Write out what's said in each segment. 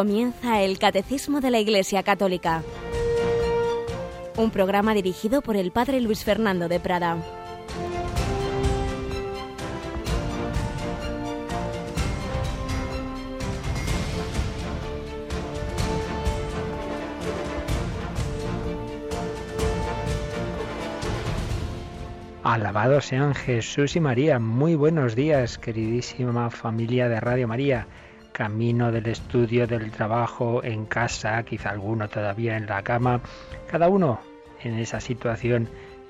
Comienza el Catecismo de la Iglesia Católica, un programa dirigido por el Padre Luis Fernando de Prada. Alabados sean Jesús y María. Muy buenos días, queridísima familia de Radio María. Camino del estudio, del trabajo, en casa, quizá alguno todavía en la cama. Cada uno en esa situación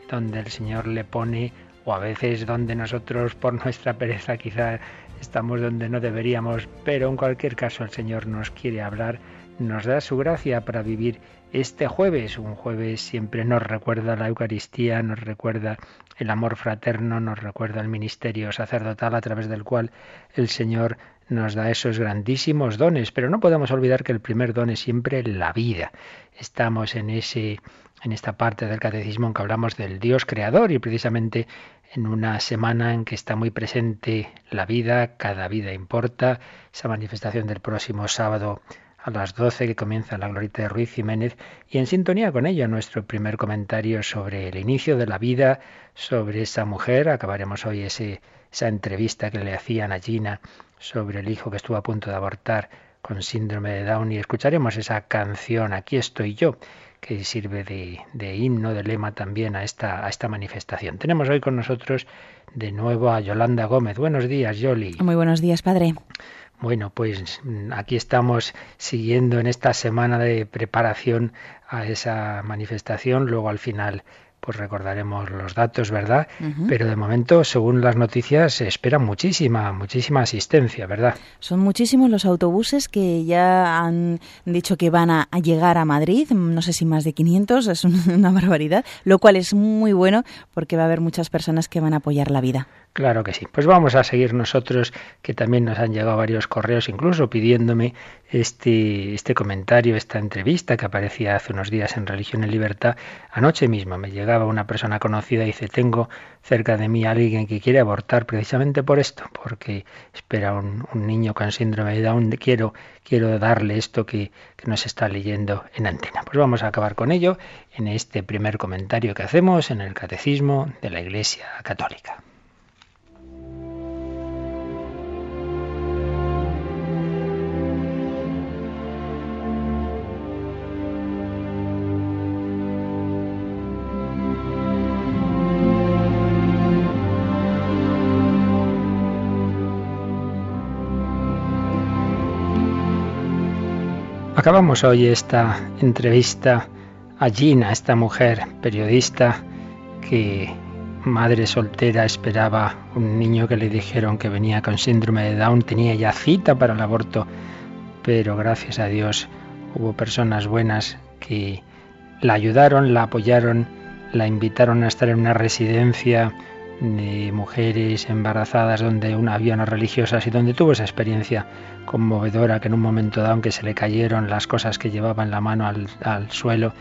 donde el Señor le pone, o a veces donde nosotros por nuestra pereza quizá estamos donde no deberíamos, pero en cualquier caso el Señor nos quiere hablar, nos da su gracia para vivir este jueves. Un jueves siempre nos recuerda la Eucaristía, nos recuerda el amor fraterno, nos recuerda el ministerio sacerdotal a través del cual el Señor nos da esos grandísimos dones, pero no podemos olvidar que el primer don es siempre la vida. Estamos en ese en esta parte del catecismo en que hablamos del Dios creador y precisamente en una semana en que está muy presente la vida, cada vida importa, esa manifestación del próximo sábado a las 12 que comienza la Glorita de Ruiz Jiménez y en sintonía con ella nuestro primer comentario sobre el inicio de la vida, sobre esa mujer. Acabaremos hoy esa entrevista que le hacían a Gina sobre el hijo que estuvo a punto de abortar con síndrome de Down y escucharemos esa canción Aquí estoy yo que sirve de, de, himno, de lema también a esta, a esta manifestación. Tenemos hoy con nosotros de nuevo a Yolanda Gómez. Buenos días, Yoli. Muy buenos días, padre. Bueno, pues mm, aquí estamos siguiendo en esta semana de preparación a esa manifestación. Luego al final pues recordaremos los datos, ¿verdad? Pero de momento, según las noticias, se espera muchísima, muchísima asistencia, ¿verdad? Son muchísimos los autobuses que ya han dicho que van a, llegar a Madrid, no sé si más de 500, es una barbaridad, lo cual es muy bueno porque va a haber muchas personas que van a apoyar la vida. Claro que sí. Pues vamos a seguir nosotros, que también nos han llegado varios correos, incluso pidiéndome este, este comentario, esta entrevista que aparecía hace unos días en Religión y Libertad. Anoche mismo me llegaba una persona conocida y dice, tengo cerca de mí a alguien que quiere abortar precisamente por esto, porque espera un, niño con síndrome de Down. Quiero, quiero darle esto que nos está leyendo en antena. Pues vamos a acabar con ello en este primer comentario que hacemos en el Catecismo de la Iglesia Católica. Acabamos hoy esta entrevista a Gina, esta mujer periodista que madre soltera esperaba un niño que le dijeron que venía con síndrome de Down, tenía ya cita para el aborto, pero gracias a Dios hubo personas buenas que la ayudaron, la apoyaron, la invitaron a estar en una residencia de mujeres embarazadas donde una, había unas religiosas y donde tuvo esa experiencia conmovedora que en un momento dado, aunque se le cayeron las cosas que llevaba en la mano al, suelo,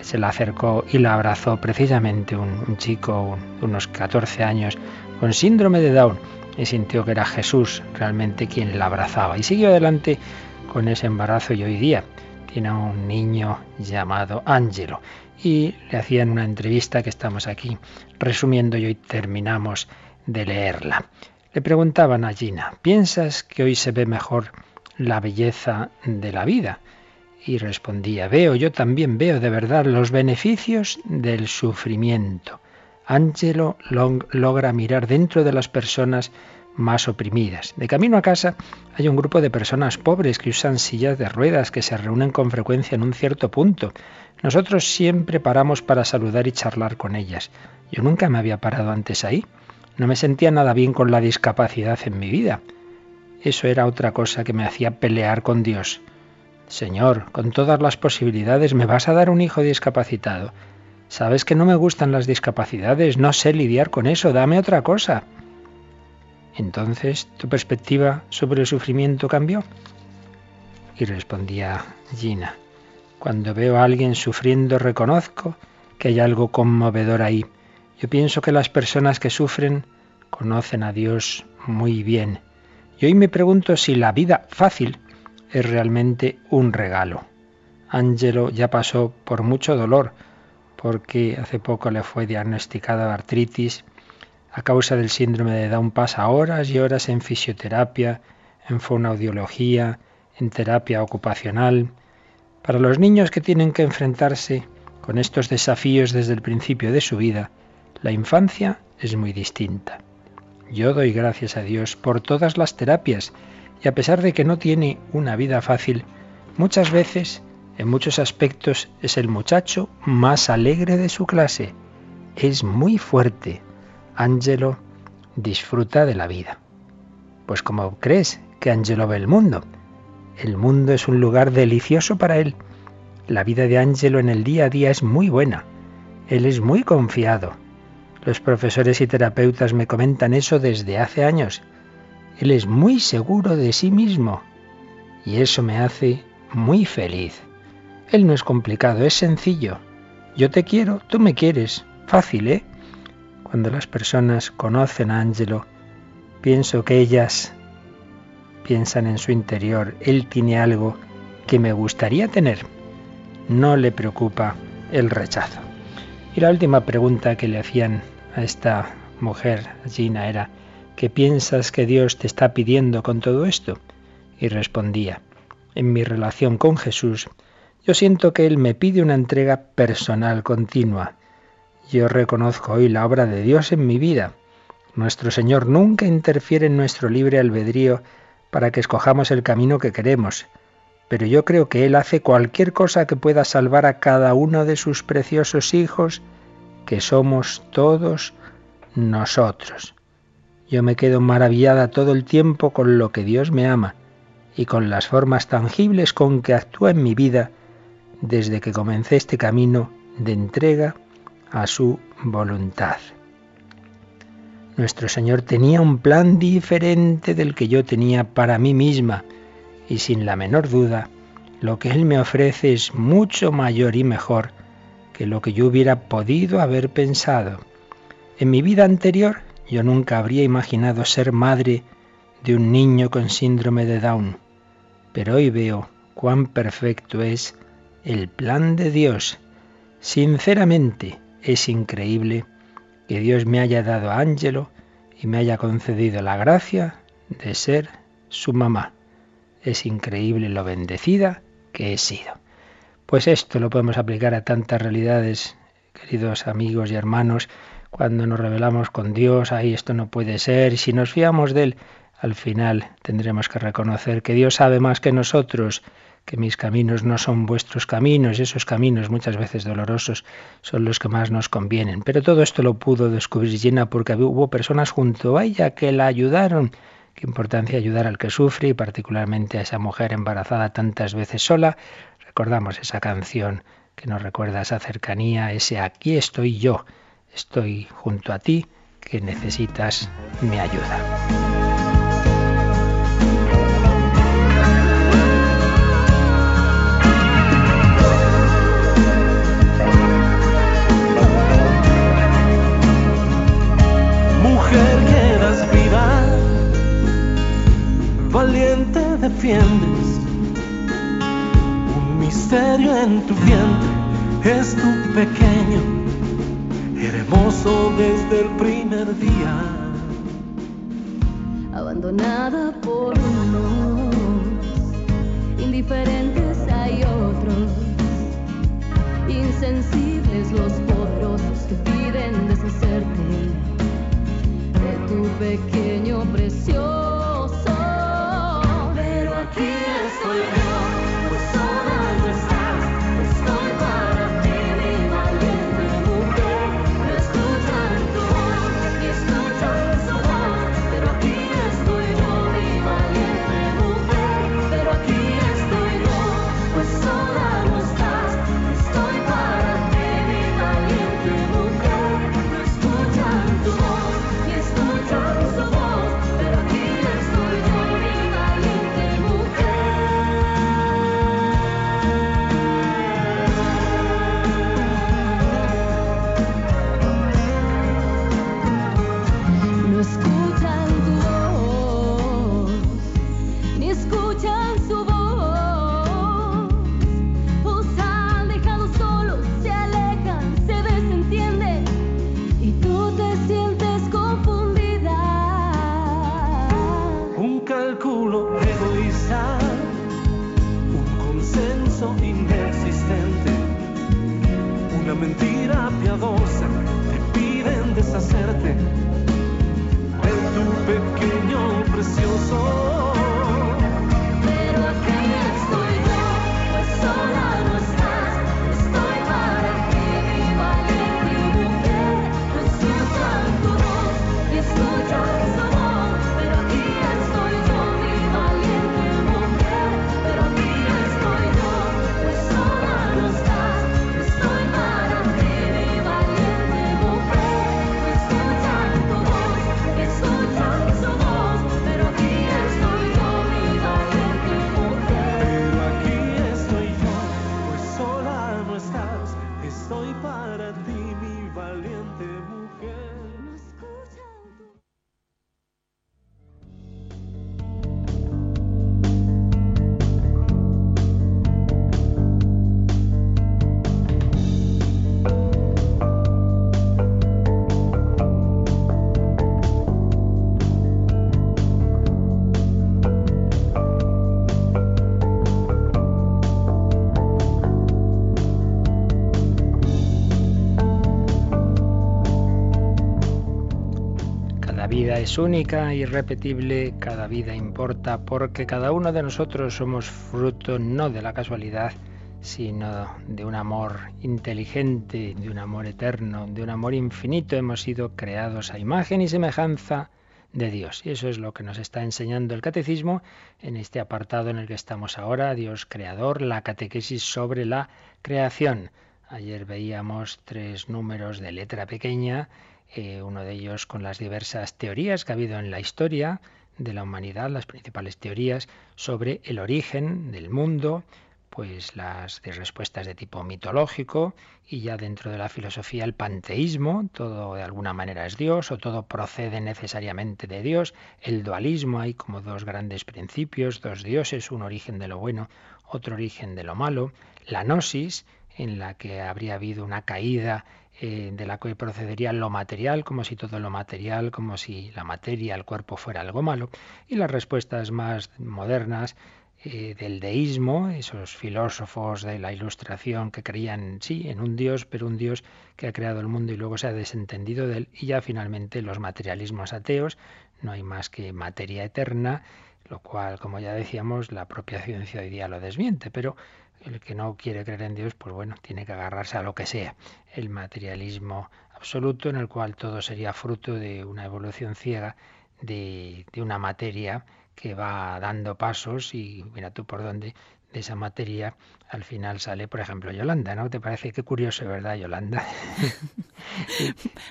se la acercó y la abrazó precisamente un, un chico de unos 14 años con síndrome de Down y sintió que era Jesús realmente quien la abrazaba. Y siguió adelante con ese embarazo y hoy día tiene un niño llamado Ángelo y le hacían una entrevista que estamos aquí resumiendo y hoy terminamos de leerla. Le preguntaban a Gina, ¿piensas que hoy se ve mejor la belleza de la vida? Y respondía, veo, yo también veo de verdad los beneficios del sufrimiento. Angelo logra mirar dentro de las personas más oprimidas. De camino a casa hay un grupo de personas pobres que usan sillas de ruedas que se reúnen con frecuencia en un cierto punto. Nosotros siempre paramos para saludar y charlar con ellas. Yo nunca me había parado antes ahí. No me sentía nada bien con la discapacidad en mi vida. Eso era otra cosa que me hacía pelear con Dios. Señor, con todas las posibilidades, ¿me vas a dar un hijo discapacitado? Sabes que no me gustan las discapacidades, no sé lidiar con eso, dame otra cosa. Entonces, ¿tu perspectiva sobre el sufrimiento cambió? Y respondía Gina, cuando veo a alguien sufriendo reconozco que hay algo conmovedor ahí. Yo pienso que las personas que sufren conocen a Dios muy bien. Y hoy me pregunto si la vida fácil es realmente un regalo. Ángelo ya pasó por mucho dolor, porque hace poco le fue diagnosticada artritis. A causa del síndrome de Down pasa horas y horas en fisioterapia, en fonoaudiología, en terapia ocupacional. Para los niños que tienen que enfrentarse con estos desafíos desde el principio de su vida, la infancia es muy distinta. Yo doy gracias a Dios por todas las terapias y a pesar de que no tiene una vida fácil, muchas veces, en muchos aspectos, es el muchacho más alegre de su clase. Es muy fuerte. Angelo disfruta de la vida. Pues como crees que Angelo ve el mundo, el mundo es un lugar delicioso para él. La vida de Angelo en el día a día es muy buena. Él es muy confiado. Los profesores y terapeutas me comentan eso desde hace años. Él es muy seguro de sí mismo y eso me hace muy feliz. Él no es complicado, es sencillo. Yo te quiero, tú me quieres. Fácil, ¿eh? Cuando las personas conocen a Angelo, pienso que ellas piensan en su interior, él tiene algo que me gustaría tener. No le preocupa el rechazo. Y la última pregunta que le hacían a esta mujer, Gina, era, ¿qué piensas que Dios te está pidiendo con todo esto? Y respondía, en mi relación con Jesús, yo siento que Él me pide una entrega personal continua. Yo reconozco hoy la obra de Dios en mi vida. Nuestro Señor nunca interfiere en nuestro libre albedrío para que escojamos el camino que queremos, pero yo creo que Él hace cualquier cosa que pueda salvar a cada uno de sus preciosos hijos, que somos todos nosotros. Yo me quedo maravillada todo el tiempo con lo que Dios me ama y con las formas tangibles con que actúa en mi vida desde que comencé este camino de entrega a su voluntad. Nuestro Señor tenía un plan diferente del que yo tenía para mí misma y sin la menor duda, lo que Él me ofrece es mucho mayor y mejor que lo que yo hubiera podido haber pensado. En mi vida anterior yo nunca habría imaginado ser madre de un niño con síndrome de Down, pero hoy veo cuán perfecto es el plan de Dios. Sinceramente, es increíble que Dios me haya dado a Ángelo y me haya concedido la gracia de ser su mamá. Es increíble lo bendecida que he sido. Pues esto lo podemos aplicar a tantas realidades, queridos amigos y hermanos, cuando nos revelamos con Dios, ahí esto no puede ser, si nos fiamos de Él, al final tendremos que reconocer que Dios sabe más que nosotros que mis caminos no son vuestros caminos, y esos caminos muchas veces dolorosos son los que más nos convienen. Pero todo esto lo pudo descubrir llena porque hubo personas junto a ella que la ayudaron. Qué importancia ayudar al que sufre y particularmente a esa mujer embarazada tantas veces sola. Recordamos esa canción que nos recuerda esa cercanía, ese aquí estoy yo, estoy junto a ti que necesitas mi ayuda. Valiente defiendes. Un misterio en tu vientre es tu pequeño, hermoso desde el primer día. Abandonada por unos, indiferentes hay otros, insensibles los poderosos que piden deshacerte de pequeño precioso. una es única, irrepetible, cada vida importa, porque cada uno de nosotros somos fruto no de la casualidad, sino de un amor inteligente, de un amor eterno, de un amor infinito. Hemos sido creados a imagen y semejanza de Dios. Y eso es lo que nos está enseñando el catecismo en este apartado en el que estamos ahora, Dios creador, la catequesis sobre la creación. Ayer veíamos tres números de letra pequeña, eh, uno de ellos con las diversas teorías que ha habido en la historia de la humanidad, las principales teorías sobre el origen del mundo, pues las de respuestas de tipo mitológico y ya dentro de la filosofía el panteísmo, todo de alguna manera es Dios o todo procede necesariamente de Dios, el dualismo, hay como dos grandes principios, dos dioses, un origen de lo bueno, otro origen de lo malo, la gnosis, en la que habría habido una caída eh, de la que procedería lo material, como si todo lo material, como si la materia, el cuerpo fuera algo malo, y las respuestas más modernas eh, del deísmo, esos filósofos de la ilustración que creían, sí, en un Dios, pero un Dios que ha creado el mundo y luego se ha desentendido de él, y ya finalmente los materialismos ateos, no hay más que materia eterna, lo cual, como ya decíamos, la propia ciencia hoy día lo desmiente, pero el que no quiere creer en Dios, pues bueno, tiene que agarrarse a lo que sea. El materialismo absoluto en el cual todo sería fruto de una evolución ciega de, de una materia que va dando pasos y mira tú por dónde de esa materia al final sale, por ejemplo, Yolanda, ¿no? ¿Te parece qué curioso, verdad, Yolanda?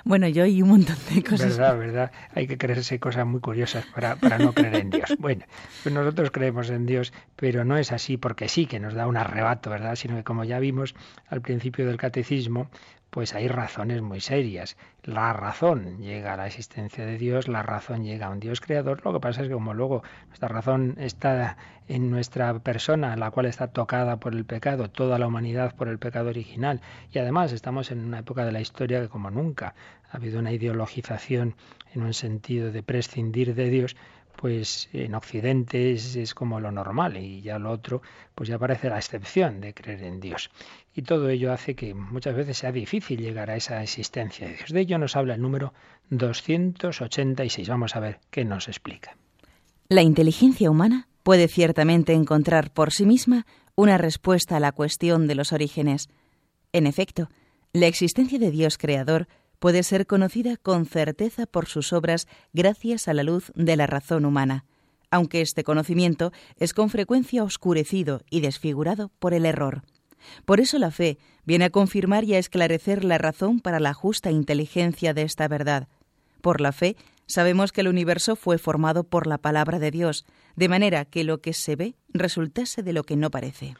Bueno, yo y un montón de cosas. verdad, verdad. Hay que creerse cosas muy curiosas para, para no creer en Dios. Bueno, pues nosotros creemos en Dios, pero no es así porque sí, que nos da un arrebato, ¿verdad? Sino que como ya vimos al principio del catecismo, pues hay razones muy serias. La razón llega a la existencia de Dios, la razón llega a un Dios creador. Lo que pasa es que como luego nuestra razón está en nuestra persona, la cual está tocada por el pecado, toda la humanidad por el pecado original, y además estamos en una época de la historia que como nunca ha habido una ideologización en un sentido de prescindir de Dios, pues en Occidente es, es, como lo normal y ya lo otro pues ya parece la excepción de creer en Dios. Y todo ello hace que muchas veces sea difícil llegar a esa existencia de Dios. De ello nos habla el número 286. Vamos a ver qué nos explica. La inteligencia humana puede ciertamente encontrar por sí misma una respuesta a la cuestión de los orígenes. En efecto, la existencia de Dios creador puede ser conocida con certeza por sus obras gracias a la luz de la razón humana, aunque este conocimiento es con frecuencia oscurecido y desfigurado por el error. Por eso la fe viene a confirmar y a esclarecer la razón para la justa inteligencia de esta verdad. Por la fe sabemos que el universo fue formado por la palabra de Dios, de manera que lo que se ve resultase de lo que no parece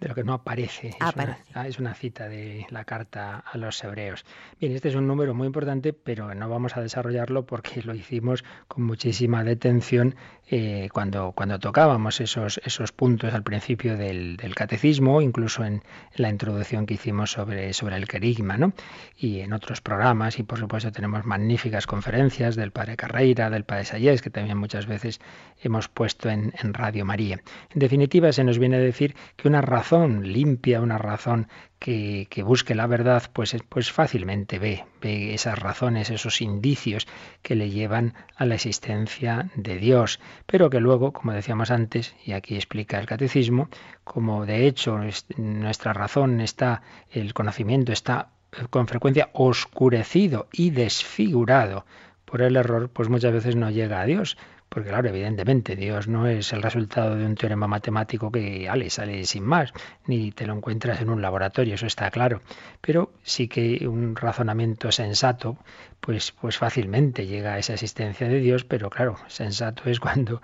de lo que no aparece. aparece. Es, una, es, una, cita de la carta a los hebreos. Bien, este es un número muy importante, pero no vamos a desarrollarlo porque lo hicimos con muchísima detención eh, cuando, cuando tocábamos esos, esos puntos al principio del, del catecismo, incluso en, en, la introducción que hicimos sobre, sobre el querigma, ¿no? Y en otros programas, y por supuesto tenemos magníficas conferencias del padre Carreira, del padre Sayés, que también muchas veces hemos puesto en, en Radio María. En definitiva, se nos viene a decir que una razón razón limpia, una razón que, que busque la verdad, pues, pues fácilmente ve, ve esas razones, esos indicios que le llevan a la existencia de Dios, pero que luego, como decíamos antes, y aquí explica el catecismo, como de hecho nuestra razón está, el conocimiento está con frecuencia oscurecido y desfigurado por el error, pues muchas veces no llega a Dios. Porque claro, evidentemente Dios no es el resultado de un teorema matemático que ale, sale sin más, ni te lo encuentras en un laboratorio, eso está claro. Pero sí que un razonamiento sensato, pues, pues fácilmente llega a esa existencia de Dios, pero claro, sensato es cuando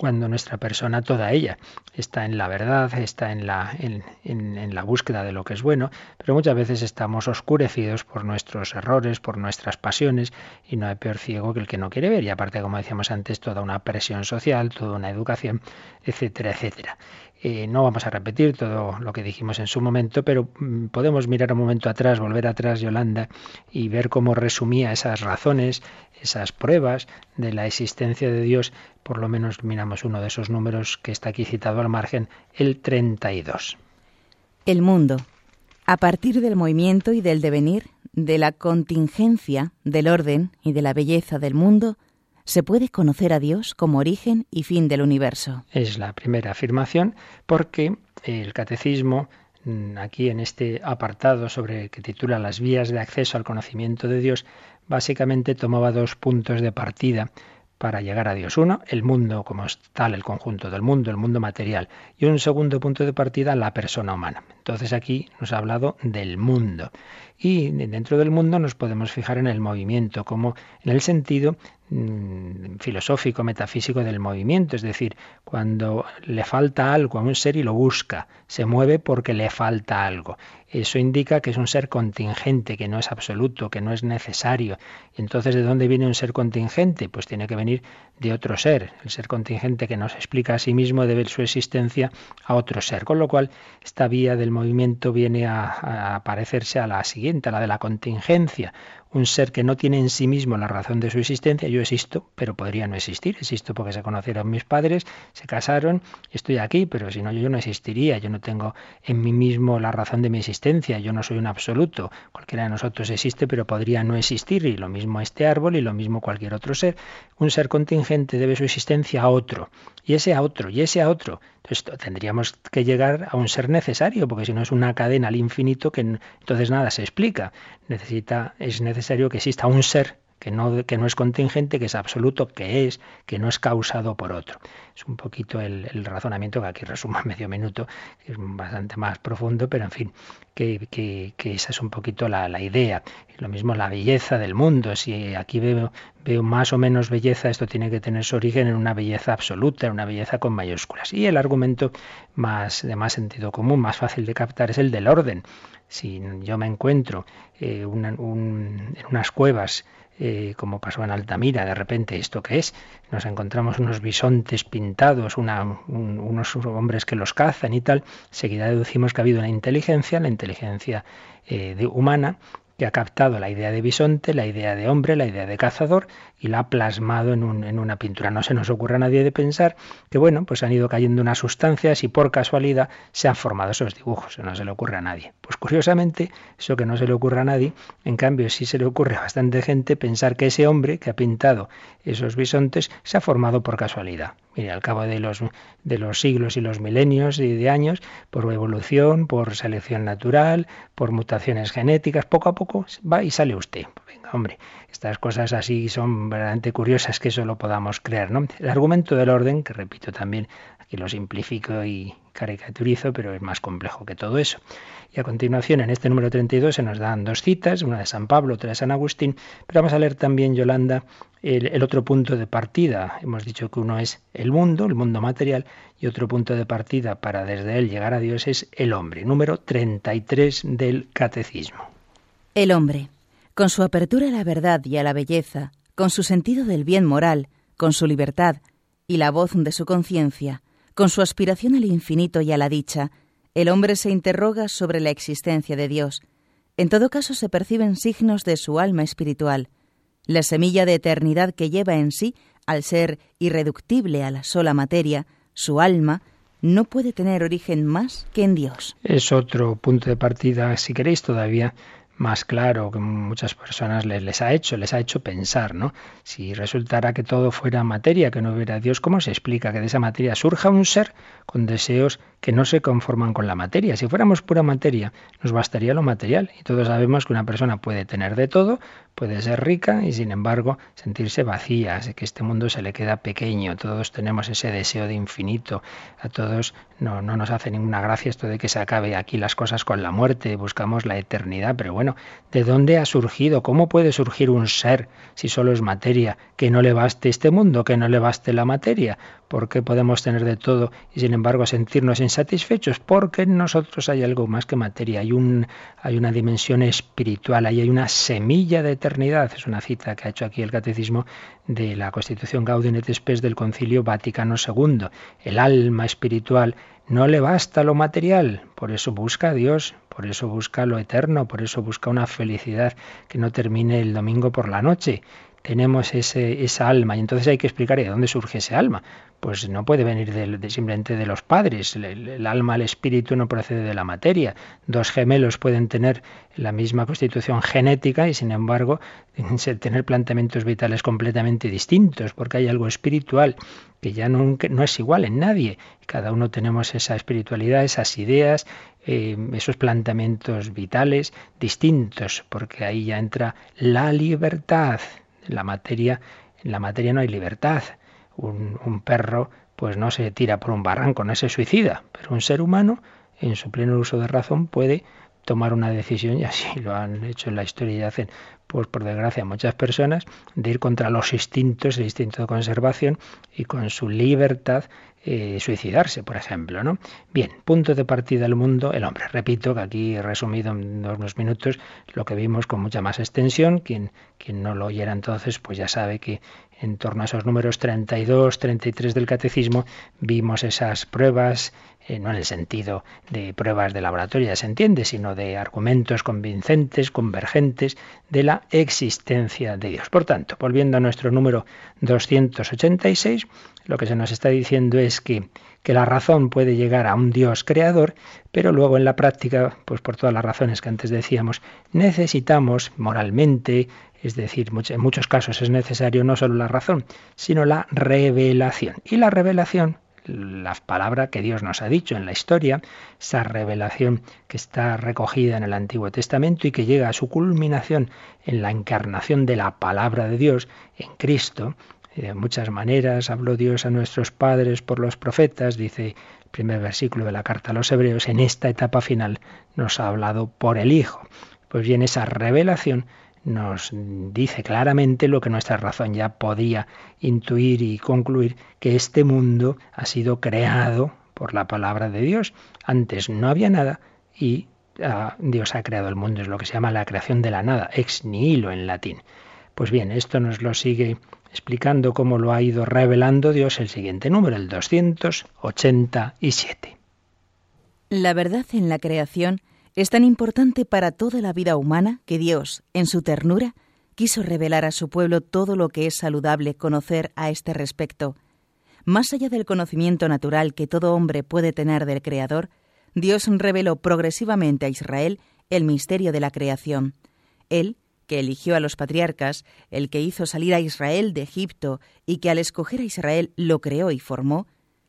cuando nuestra persona, toda ella, está en la verdad, está en la, en, en, la búsqueda de lo que es bueno, pero muchas veces estamos oscurecidos por nuestros errores, por nuestras pasiones, y no hay peor ciego que el que no quiere ver. Y aparte, como decíamos antes, toda una presión social, toda una educación, etcétera, etcétera. Eh, no vamos a repetir todo lo que dijimos en su momento, pero mm, podemos mirar un momento atrás, volver atrás, Yolanda, y ver cómo resumía esas razones, esas pruebas de la existencia de Dios. Por lo menos miramos uno de esos números que está aquí citado al margen, el 32. El mundo. A partir del movimiento y del devenir, de la contingencia, del orden y de la belleza del mundo, se puede conocer a Dios como origen y fin del universo. Es la primera afirmación porque el catecismo mm, aquí en este apartado sobre que titula las vías de acceso al conocimiento de Dios básicamente tomaba dos puntos de partida para llegar a Dios. Uno, el mundo como tal, el conjunto del mundo, el mundo material. Y un segundo punto de partida, la persona humana. Entonces aquí nos ha hablado del mundo. Y dentro del mundo nos podemos fijar en el movimiento, como en el sentido mm, filosófico, metafísico del movimiento, es decir, cuando le falta algo a un ser y lo busca, se mueve porque le falta algo. Eso indica que es un ser contingente, que no es absoluto, que no es necesario. Entonces, ¿de dónde viene un ser contingente? Pues tiene que venir de otro ser. El ser contingente que nos explica a sí mismo debe su existencia a otro ser. Con lo cual, esta vía del movimiento viene a, a parecerse a la siguiente, a la de la contingencia un ser que no tiene en sí mismo la razón de su existencia, yo existo, pero podría no existir. Existo porque se conocieron mis padres, se casaron, estoy aquí, pero si no, yo no existiría. Yo no tengo en mí mismo la razón de mi existencia. Yo no soy un absoluto. Cualquiera de nosotros existe, pero podría no existir. Y lo mismo este árbol y lo mismo cualquier otro ser. Un ser contingente debe su existencia a otro. Y ese a otro, y ese a otro. Entonces tendríamos que llegar a un ser necesario, porque si no es una cadena al infinito que entonces nada se explica. Necesita, es necesario que exista un ser que no, que no es contingente, que es absoluto, que es, que no es causado por otro. Es un poquito el, razonamiento que aquí resumo en medio minuto, que es bastante más profundo, pero en fin, que, que, esa es un poquito la, la, idea. Lo mismo la belleza del mundo. Si aquí veo, veo más o menos belleza, esto tiene que tener su origen en una belleza absoluta, en una belleza con mayúsculas. Y el argumento más de más sentido común, más fácil de captar, es el del orden. Si yo me encuentro eh, en unas cuevas, eh, como pasó en Altamira, de repente, ¿esto qué es? Nos encontramos unos bisontes pintados, unos hombres que los cazan y tal, seguida deducimos que ha habido una inteligencia, la inteligencia eh, humana, que ha captado la idea de bisonte, la idea de hombre, la idea de cazador y la ha plasmado en, un, en, una pintura. No se nos ocurre a nadie de pensar que, bueno, pues han ido cayendo unas sustancias y por casualidad se han formado esos dibujos. No se le ocurre a nadie. Pues curiosamente, eso que no se le ocurre a nadie, en cambio sí se le ocurre a bastante gente pensar que ese hombre que ha pintado esos bisontes se ha formado por casualidad. Mire, al cabo de los, de los siglos y los milenios y de años, por evolución, por selección natural, por mutaciones genéticas, poco a poco va y sale usted. Venga, hombre, estas cosas así son verdaderamente curiosas que eso lo podamos creer, ¿no? El argumento del orden, que repito también, aquí lo simplifico y caricaturizo, pero es más complejo que todo eso. Y a continuación, en este número 32 se nos dan dos citas, una de San Pablo, otra de San Agustín, pero vamos a leer también, Yolanda, el, el, otro punto de partida. Hemos dicho que uno es el mundo, el mundo material, y otro punto de partida para desde él llegar a Dios es el hombre, número 33 del Catecismo. El hombre, con su apertura a la verdad y a la belleza, con su sentido del bien moral, con su libertad y la voz de su conciencia, con su aspiración al infinito y a la dicha, el hombre se interroga sobre la existencia de Dios. En todo caso se perciben signos de su alma espiritual, la semilla de eternidad que lleva en sí, al ser irreductible a la sola materia, su alma, no puede tener origen más que en Dios. Es otro punto de partida, si queréis, todavía más claro que muchas personas les, les, ha hecho, les ha hecho pensar, ¿no? Si resultara que todo fuera materia, que no hubiera Dios, ¿cómo se explica que de esa materia surja un ser con deseos que no se conforman con la materia? Si fuéramos pura materia, nos bastaría lo material. Y todos sabemos que una persona puede tener de todo, puede ser rica y sin embargo sentirse vacía, que este mundo se le queda pequeño. Todos tenemos ese deseo de infinito. A todos no, no nos hace ninguna gracia esto de que se acabe aquí las cosas con la muerte, buscamos la eternidad, pero bueno, ¿de dónde ha surgido? ¿Cómo puede surgir un ser si solo es materia? Que no le baste este mundo, que no le baste la materia. ¿Por qué podemos tener de todo y sin embargo sentirnos insatisfechos? Porque en nosotros hay algo más que materia, hay, un, hay una dimensión espiritual, ahí hay una semilla de eternidad. Es una cita que ha hecho aquí el Catecismo de la Constitución Gaudium et Spes del Concilio Vaticano II. El alma espiritual no le basta lo material, por eso busca a Dios, por eso busca lo eterno, por eso busca una felicidad que no termine el domingo por la noche tenemos ese, esa alma y entonces hay que explicar de dónde surge ese alma. Pues no puede venir de, simplemente de los padres. El, el, alma, el espíritu no procede de la materia. Dos gemelos pueden tener la misma constitución genética y sin embargo tener planteamientos vitales completamente distintos porque hay algo espiritual que ya no, no es igual en nadie. Cada uno tenemos esa espiritualidad, esas ideas, eh, esos planteamientos vitales distintos porque ahí ya entra la libertad la materia, en la materia no hay libertad. Un, un, perro pues no se tira por un barranco, no se suicida, pero un ser humano en su pleno uso de razón puede tomar una decisión y así lo han hecho en la historia y hacen pues por desgracia muchas personas de ir contra los instintos, el instinto de conservación y con su libertad eh, suicidarse, por ejemplo, ¿no? Bien, punto de partida del mundo, el hombre. Repito que aquí he resumido en unos minutos lo que vimos con mucha más extensión. Quien, quien no lo oyera entonces, pues ya sabe que en torno a esos números 32, 33 del catecismo vimos esas pruebas, eh, no en el sentido de pruebas de laboratorio, ya se entiende, sino de argumentos convincentes, convergentes de la existencia de Dios. Por tanto, volviendo a nuestro número 286, lo que se nos está diciendo es que, que, la razón puede llegar a un Dios creador, pero luego en la práctica, pues por todas las razones que antes decíamos, necesitamos moralmente, es decir, en muchos casos es necesario no solo la razón, sino la revelación. Y la revelación la palabra que Dios nos ha dicho en la historia, esa revelación que está recogida en el Antiguo Testamento y que llega a su culminación en la encarnación de la palabra de Dios en Cristo. De muchas maneras habló Dios a nuestros padres por los profetas, dice el primer versículo de la carta a los hebreos, en esta etapa final nos ha hablado por el Hijo. Pues bien, esa revelación nos dice claramente lo que nuestra razón ya podía intuir y concluir, que este mundo ha sido creado por la palabra de Dios. Antes no había nada y uh, Dios ha creado el mundo, es lo que se llama la creación de la nada, ex nihilo en latín. Pues bien, esto nos lo sigue explicando cómo lo ha ido revelando Dios el siguiente número, el 287. La verdad en la creación es tan importante para toda la vida humana que Dios, en su ternura, quiso revelar a su pueblo todo lo que es saludable conocer a este respecto. Más allá del conocimiento natural que todo hombre puede tener del Creador, Dios reveló progresivamente a Israel el misterio de la creación. Él, que eligió a los patriarcas, el que hizo salir a Israel de Egipto y que al escoger a Israel lo creó y formó,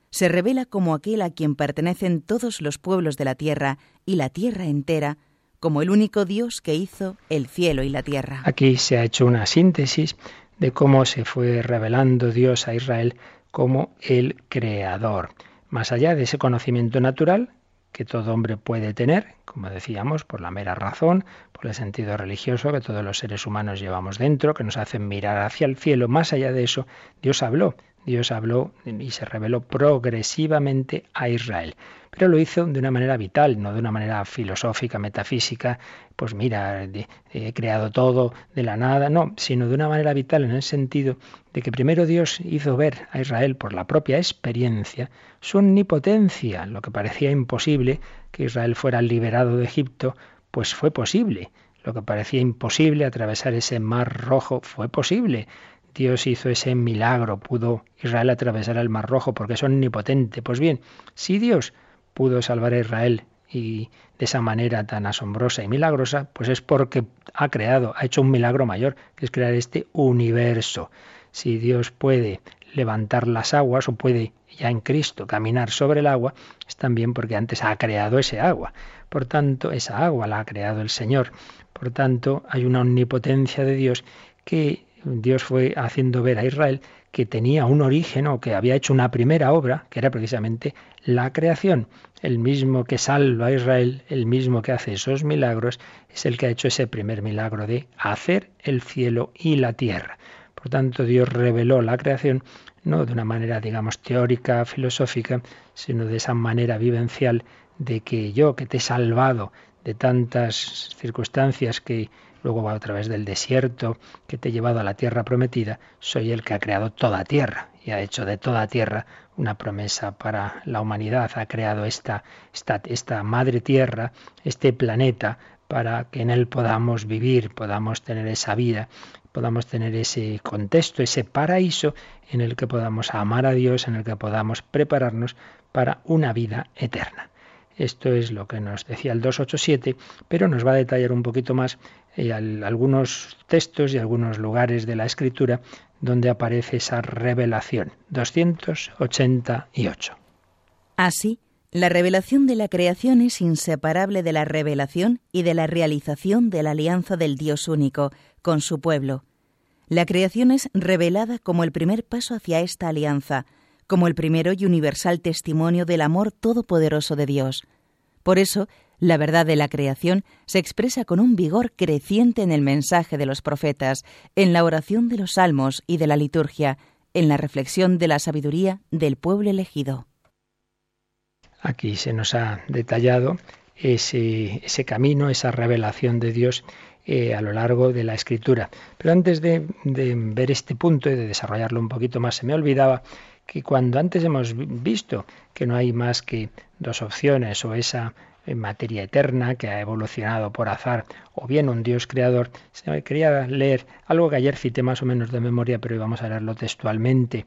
se revela como aquel a quien pertenecen todos los pueblos de la tierra y la tierra entera, como el único Dios que hizo el cielo y la tierra. Aquí se ha hecho una síntesis de cómo se fue revelando Dios a Israel como el creador. Más allá de ese conocimiento natural que todo hombre puede tener, como decíamos, por la mera razón, por el sentido religioso que todos los seres humanos llevamos dentro, que nos hacen mirar hacia el cielo, más allá de eso, Dios habló Dios habló y se reveló progresivamente a Israel. Pero lo hizo de una manera vital, no de una manera filosófica, metafísica, pues mira, he creado todo de la nada, no, sino de una manera vital en el sentido de que primero Dios hizo ver a Israel por la propia experiencia su omnipotencia, lo que parecía imposible, que Israel fuera liberado de Egipto, pues fue posible. Lo que parecía imposible, atravesar ese mar rojo, fue posible Dios hizo ese milagro, pudo Israel atravesar el Mar Rojo porque es omnipotente. Pues bien, si Dios pudo salvar a Israel y de esa manera tan asombrosa y milagrosa, pues es porque ha creado, ha hecho un milagro mayor, que es crear este universo. Si Dios puede levantar las aguas o puede ya en Cristo caminar sobre el agua, es también porque antes ha creado ese agua. Por tanto, esa agua la ha creado el Señor. Por tanto, hay una omnipotencia de Dios que Dios fue haciendo ver a Israel que tenía un origen o que había hecho una primera obra, que era precisamente la creación. El mismo que salva a Israel, el mismo que hace esos milagros, es el que ha hecho ese primer milagro de hacer el cielo y la tierra. Por tanto, Dios reveló la creación no de una manera, digamos, teórica, filosófica, sino de esa manera vivencial de que yo, que te he salvado de tantas circunstancias que luego va a través del desierto, que te he llevado a la tierra prometida, soy el que ha creado toda tierra y ha hecho de toda tierra una promesa para la humanidad, ha creado esta, esta, esta madre tierra, este planeta, para que en él podamos vivir, podamos tener esa vida, podamos tener ese contexto, ese paraíso en el que podamos amar a Dios, en el que podamos prepararnos para una vida eterna. Esto es lo que nos decía el 287, pero nos va a detallar un poquito más eh, algunos textos y algunos lugares de la escritura donde aparece esa revelación. 288. Así, la revelación de la creación es inseparable de la revelación y de la realización de la alianza del Dios único con su pueblo. La creación es revelada como el primer paso hacia esta alianza, como el primero y universal testimonio del amor todopoderoso de Dios. Por eso, la verdad de la creación se expresa con un vigor creciente en el mensaje de los profetas, en la oración de los salmos y de la liturgia, en la reflexión de la sabiduría del pueblo elegido. Aquí se nos ha detallado ese, camino, esa revelación de Dios eh, a lo largo de la escritura. Pero antes de, de ver este punto y de desarrollarlo un poquito más, se me olvidaba que cuando antes hemos visto que no hay más que dos opciones, o esa materia eterna que ha evolucionado por azar, o bien un Dios creador, quería leer algo que ayer cité más o menos de memoria, pero hoy vamos a leerlo textualmente.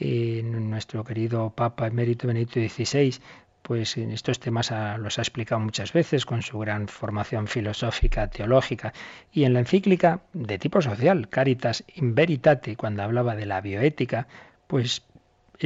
nuestro querido Papa Emérito Benedicto XVI pues en estos temas los ha explicado muchas veces con su gran formación filosófica, teológica, y en la encíclica de tipo social, Caritas in Veritate, cuando hablaba de la bioética, pues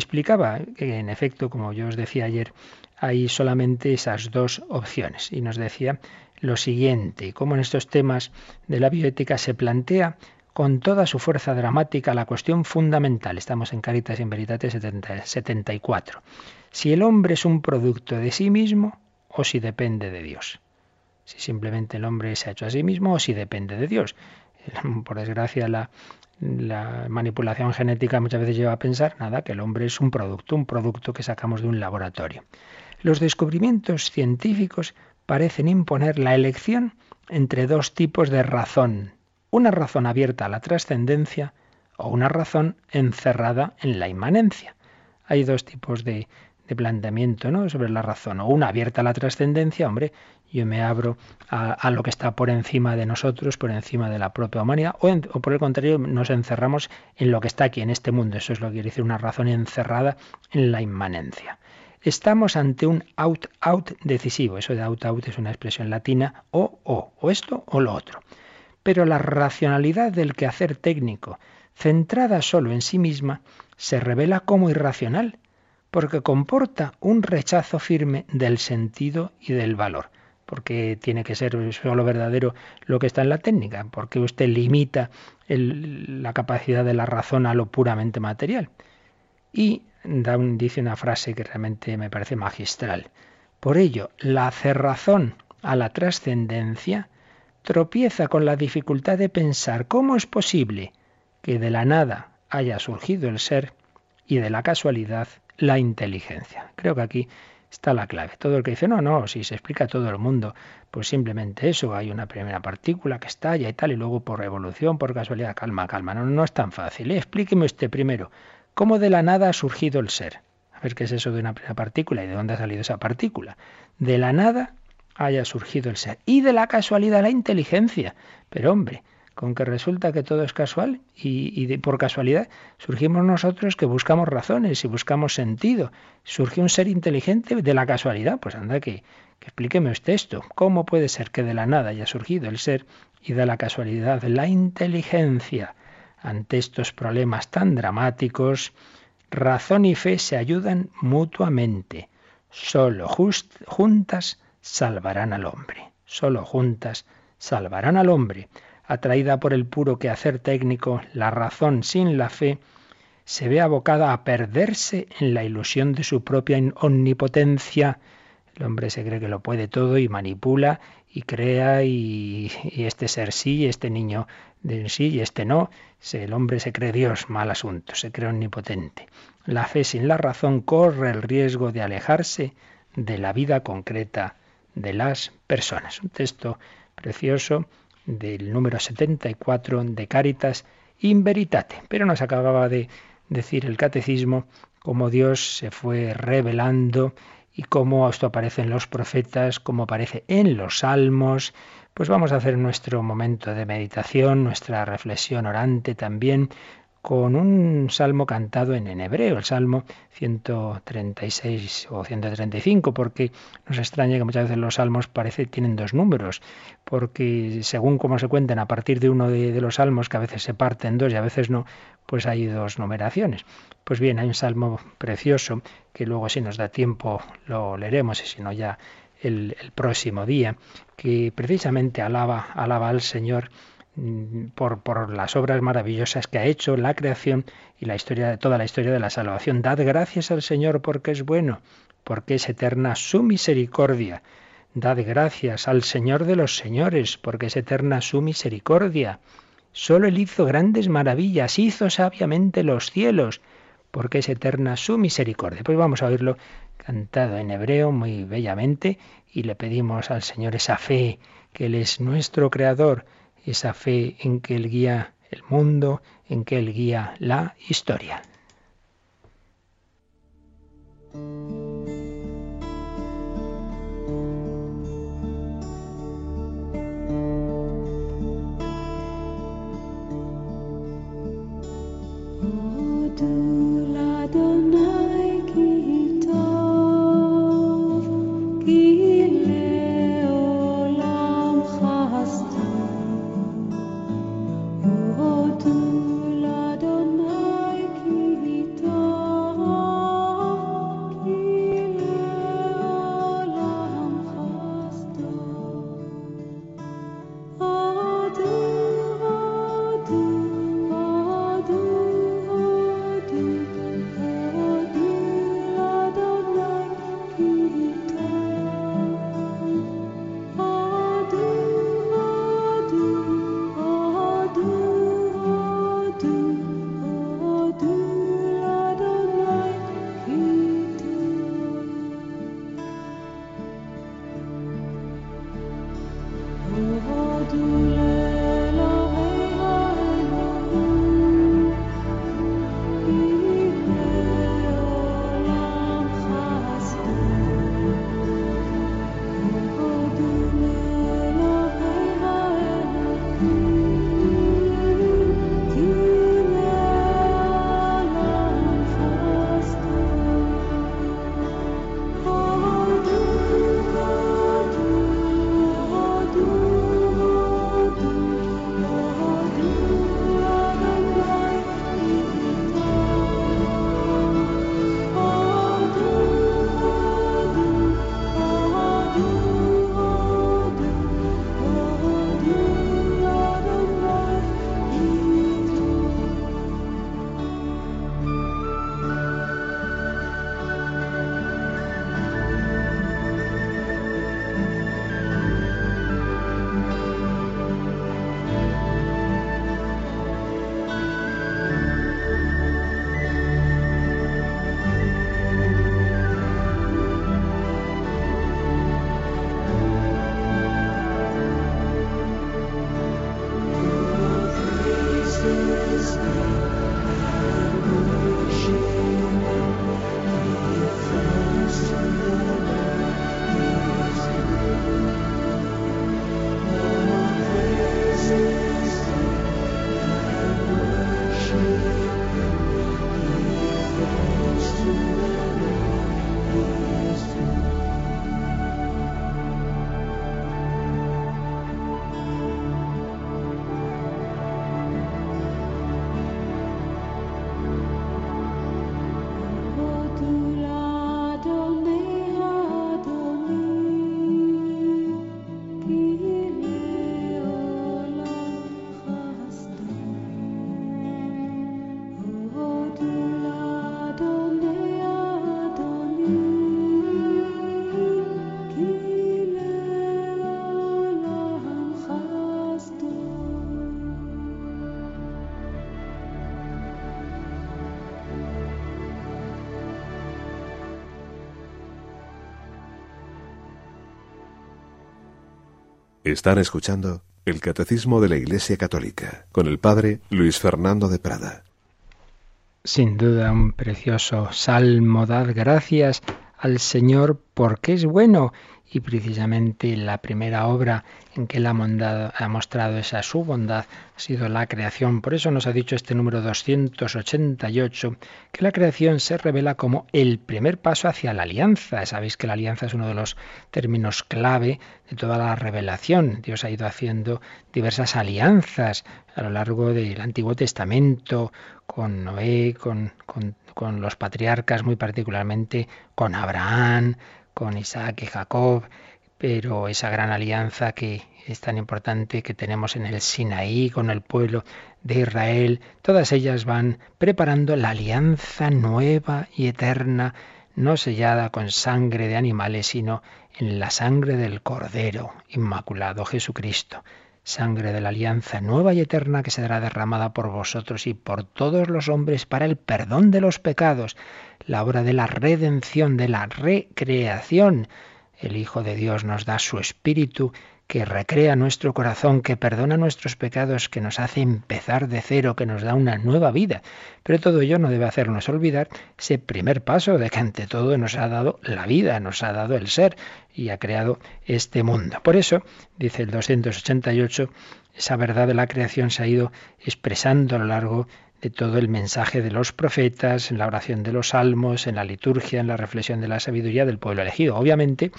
explicaba que en efecto, como yo os decía ayer, hay solamente esas dos opciones y nos decía lo siguiente, cómo en estos temas de la bioética se plantea con toda su fuerza dramática la cuestión fundamental. Estamos en Caritas in Veritate 74. Si el hombre es un producto de sí mismo o si depende de Dios. Si simplemente el hombre se ha hecho a sí mismo o si depende de Dios. Por desgracia, la, la manipulación genética muchas veces lleva a pensar, nada, que el hombre es un producto, un producto que sacamos de un laboratorio. Los descubrimientos científicos parecen imponer la elección entre dos tipos de razón, una razón abierta a la trascendencia o una razón encerrada en la inmanencia. Hay dos tipos de, de planteamiento ¿no? sobre la razón, o una abierta a la trascendencia, hombre, yo me abro a, lo que está por encima de nosotros, por encima de la propia humanidad, o, o, por el contrario, nos encerramos en lo que está aquí, en este mundo. Eso es lo que quiere decir una razón encerrada en la inmanencia. Estamos ante un out-out decisivo. Eso de out-out es una expresión latina, o, o, o esto o lo otro. Pero la racionalidad del quehacer técnico, centrada solo en sí misma, se revela como irracional, porque comporta un rechazo firme del sentido y del valor porque tiene que ser solo verdadero lo que está en la técnica, porque usted limita la capacidad de la razón a lo puramente material. Y da un, dice una frase que realmente me parece magistral. Por ello, la cerrazón a la trascendencia tropieza con la dificultad de pensar cómo es posible que de la nada haya surgido el ser y de la casualidad la inteligencia. Creo que aquí está la clave. Todo el que dice, no, no, si se explica a todo el mundo, pues simplemente eso, hay una primera partícula que estalla y tal, y luego por revolución, por casualidad, calma, calma, no, no es tan fácil. ¿eh? Explíqueme usted primero, ¿cómo de la nada ha surgido el ser? A ver qué es eso de una primera partícula y de dónde ha salido esa partícula. De la nada haya surgido el ser. Y de la casualidad la inteligencia. Pero hombre, con que resulta que todo es casual y, por casualidad surgimos nosotros que buscamos razones y buscamos sentido. Surge un ser inteligente de la casualidad. Pues anda que, que explíqueme usted esto. ¿Cómo puede ser que de la nada haya surgido el ser y de la casualidad la inteligencia? Ante estos problemas tan dramáticos, razón y fe se ayudan mutuamente. Solo juntas salvarán al hombre. Solo juntas salvarán al hombre. Atraída por el puro quehacer técnico, la razón sin la fe se ve abocada a perderse en la ilusión de su propia omnipotencia. El hombre se cree que lo puede todo y manipula y crea y, este ser sí y este niño de sí y este no. El hombre se cree Dios, mal asunto, se cree omnipotente. La fe sin la razón corre el riesgo de alejarse de la vida concreta de las personas. Un texto precioso del número 74 de Caritas in Veritate. Pero nos acababa de decir el catecismo cómo Dios se fue revelando y cómo esto aparece en los profetas, cómo aparece en los salmos. Pues vamos a hacer nuestro momento de meditación, nuestra reflexión orante también con un salmo cantado en, hebreo, el salmo 136 o 135, porque nos extraña que muchas veces los salmos parece tienen dos números, porque según cómo se cuenten a partir de uno de, los salmos, que a veces se parten dos y a veces no, pues hay dos numeraciones. Pues bien, hay un salmo precioso que luego si nos da tiempo lo leeremos y si no ya el, el próximo día, que precisamente alaba, alaba al Señor por, por las obras maravillosas que ha hecho, la creación y la historia toda la historia de la salvación. Dad gracias al Señor porque es bueno, porque es eterna su misericordia. Dad gracias al Señor de los señores, porque es eterna su misericordia. Solo Él hizo grandes maravillas, hizo sabiamente los cielos, porque es eterna su misericordia. Pues vamos a oírlo cantado en hebreo muy bellamente y le pedimos al Señor esa fe, que Él es nuestro Creador, esa fe en que Él guía el mundo, en que Él guía la historia. Están escuchando el Catecismo de la Iglesia Católica con el Padre Luis Fernando de Prada. Sin duda un precioso salmo, dad gracias al Señor porque es bueno y precisamente la primera obra en que Él ha, ha mostrado esa su bondad ha sido la creación. Por eso nos ha dicho este número 288 que la creación se revela como el primer paso hacia la alianza. Sabéis que la alianza es uno de los términos clave de toda la revelación. Dios ha ido haciendo diversas alianzas a lo largo del Antiguo Testamento con Noé, con, con- con los patriarcas, muy particularmente con Abraham, con Isaac y Jacob, pero esa gran alianza que es tan importante que tenemos en el Sinaí con el pueblo de Israel, todas ellas van preparando la alianza nueva y eterna, no sellada con sangre de animales, sino en la sangre del Cordero Inmaculado Jesucristo. Sangre de la alianza nueva y eterna que será derramada por vosotros y por todos los hombres para el perdón de los pecados, la obra de la redención, de la recreación. El Hijo de Dios nos da su Espíritu que recrea nuestro corazón, que perdona nuestros pecados, que nos hace empezar de cero, que nos da una nueva vida. Pero todo ello no debe hacernos olvidar ese primer paso de que ante todo nos ha dado la vida, nos ha dado el ser y ha creado este mundo. Por eso, dice el 288, esa verdad de la creación se ha ido expresando a lo largo de todo el mensaje de los profetas, en la oración de los salmos, en la liturgia, en la reflexión de la sabiduría del pueblo elegido. Obviamente,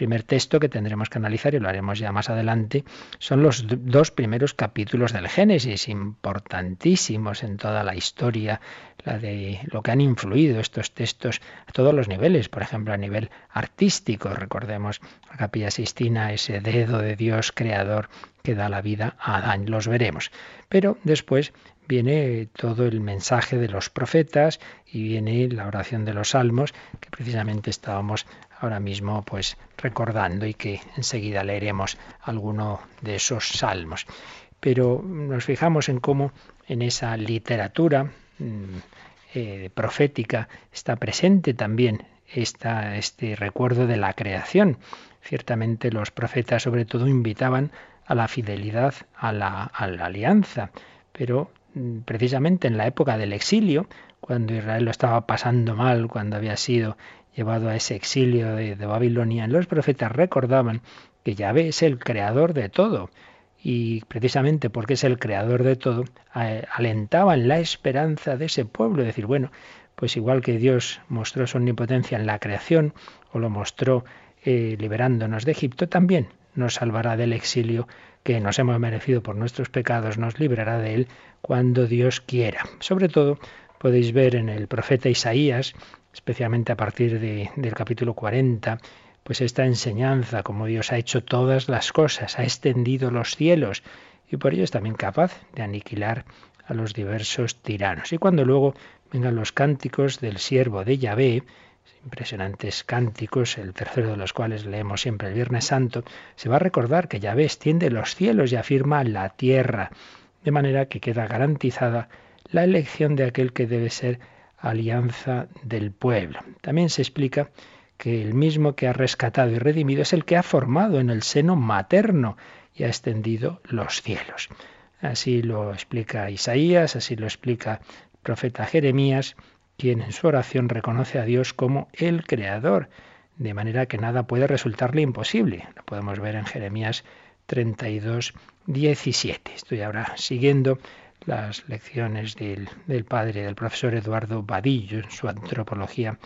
primer texto que tendremos que analizar, y lo haremos ya más adelante, son los dos primeros capítulos del Génesis, importantísimos en toda la historia, la de lo que han influido estos textos a todos los niveles, por ejemplo, a nivel artístico. Recordemos la Capilla Sistina, ese dedo de Dios creador que da la vida a Adán. Los veremos. Pero después viene todo el mensaje de los profetas y viene la oración de los salmos que precisamente estábamos ahora mismo pues recordando y que enseguida leeremos alguno de esos salmos. Pero nos fijamos en cómo en esa literatura mm, eh, profética está presente también esta, este recuerdo de la creación. Ciertamente los profetas sobre todo invitaban a la fidelidad a la, a la alianza, pero mm, precisamente en la época del exilio, cuando Israel lo estaba pasando mal, cuando había sido llevado a ese exilio de, Babilonia, los profetas recordaban que Yahvé es el creador de todo. Y precisamente porque es el creador de todo, alentaban la esperanza de ese pueblo, decir, bueno, pues igual que Dios mostró su omnipotencia en la creación, o lo mostró eh, liberándonos de Egipto, también nos salvará del exilio que nos hemos merecido por nuestros pecados, nos librará de él cuando Dios quiera. Sobre todo podéis ver en el profeta Isaías, especialmente a partir de- del capítulo 40, pues esta enseñanza, como Dios ha hecho todas las cosas, ha extendido los cielos y por ello es también capaz de aniquilar a los diversos tiranos. Y cuando luego vengan los cánticos del siervo de Yahvé, impresionantes cánticos, el tercero de los cuales leemos siempre el Viernes Santo, se va a recordar que Yahvé extiende los cielos y afirma la tierra, de manera que queda garantizada la elección de aquel que debe ser alianza del pueblo. También se explica que el mismo que ha rescatado y redimido es el que ha formado en el seno materno y ha extendido los cielos. Así lo explica Isaías, así lo explica el profeta Jeremías, quien en su oración reconoce a Dios como el creador, de manera que nada puede resultarle imposible. Lo podemos ver en Jeremías 32, 17. Estoy ahora siguiendo las lecciones del, del padre, del profesor Eduardo Vadillo, en su antropología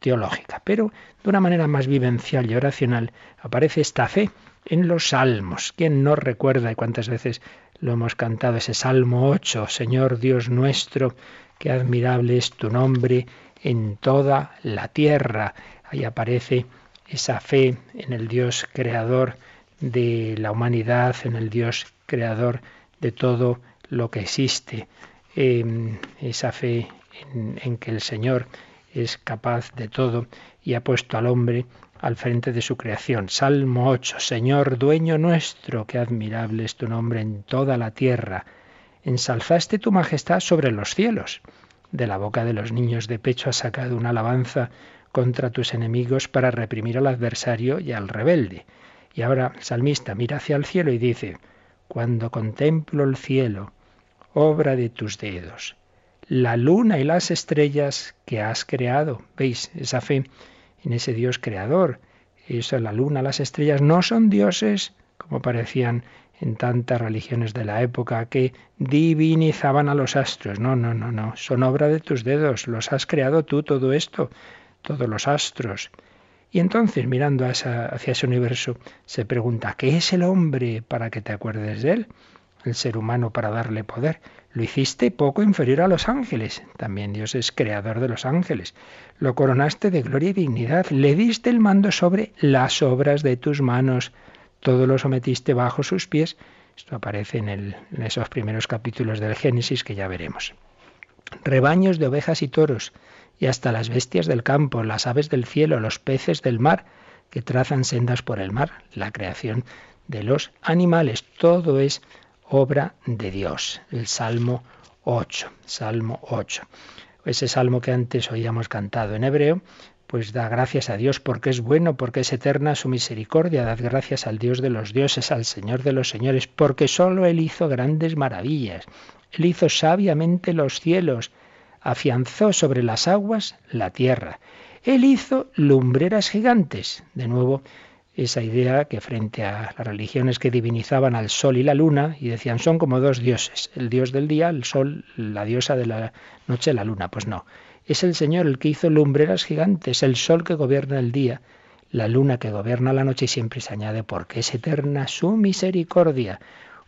teológica. Pero de una manera más vivencial y oracional aparece esta fe en los salmos. ¿Quién no recuerda y cuántas veces lo hemos cantado ese Salmo 8? Señor Dios nuestro, qué admirable es tu nombre en toda la tierra. Ahí aparece esa fe en el Dios creador de la humanidad, en el Dios creador de todo lo que existe. Eh, esa fe en, que el Señor es capaz de todo y ha puesto al hombre al frente de su creación. Salmo 8. Señor, dueño nuestro, qué admirable es tu nombre en toda la tierra. Ensalzaste tu majestad sobre los cielos. De la boca de los niños de pecho has sacado una alabanza contra tus enemigos para reprimir al adversario y al rebelde. Y ahora salmista mira hacia el cielo y dice, cuando contemplo el cielo, obra de tus dedos, la luna y las estrellas que has creado. ¿Veis? Esa fe en ese Dios creador. Eso, la luna, las estrellas no son dioses, como parecían en tantas religiones de la época, que divinizaban a los astros. No, no, no, no. Son obra de tus dedos. Los has creado tú, todo esto, todos los astros. Y entonces, mirando hacia, ese universo, se pregunta, ¿qué es el hombre para que te acuerdes de él? El ser humano para darle poder. Lo hiciste poco inferior a los ángeles. También Dios es creador de los ángeles. Lo coronaste de gloria y dignidad. Le diste el mando sobre las obras de tus manos. Todo lo sometiste bajo sus pies. Esto aparece en, en esos primeros capítulos del Génesis que ya veremos. Rebaños de ovejas y toros, y hasta las bestias del campo, las aves del cielo, los peces del mar, que trazan sendas por el mar, la creación de los animales. Todo es obra de Dios. El Salmo 8, Salmo 8. Ese salmo que antes oíamos cantado en hebreo, pues da gracias a Dios porque es bueno, porque es eterna su misericordia. Dad gracias al Dios de los dioses, al Señor de los señores, porque solo Él hizo grandes maravillas. Él hizo sabiamente los cielos, afianzó sobre las aguas la tierra. Él hizo lumbreras gigantes. De nuevo, esa idea que frente a las religiones que divinizaban al sol y la luna y decían son como dos dioses, el dios del día, el sol, la diosa de la noche, la luna. Pues no, es el Señor el que hizo lumbreras gigantes, el sol que gobierna el día, la luna que gobierna la noche y siempre se añade porque es eterna su misericordia,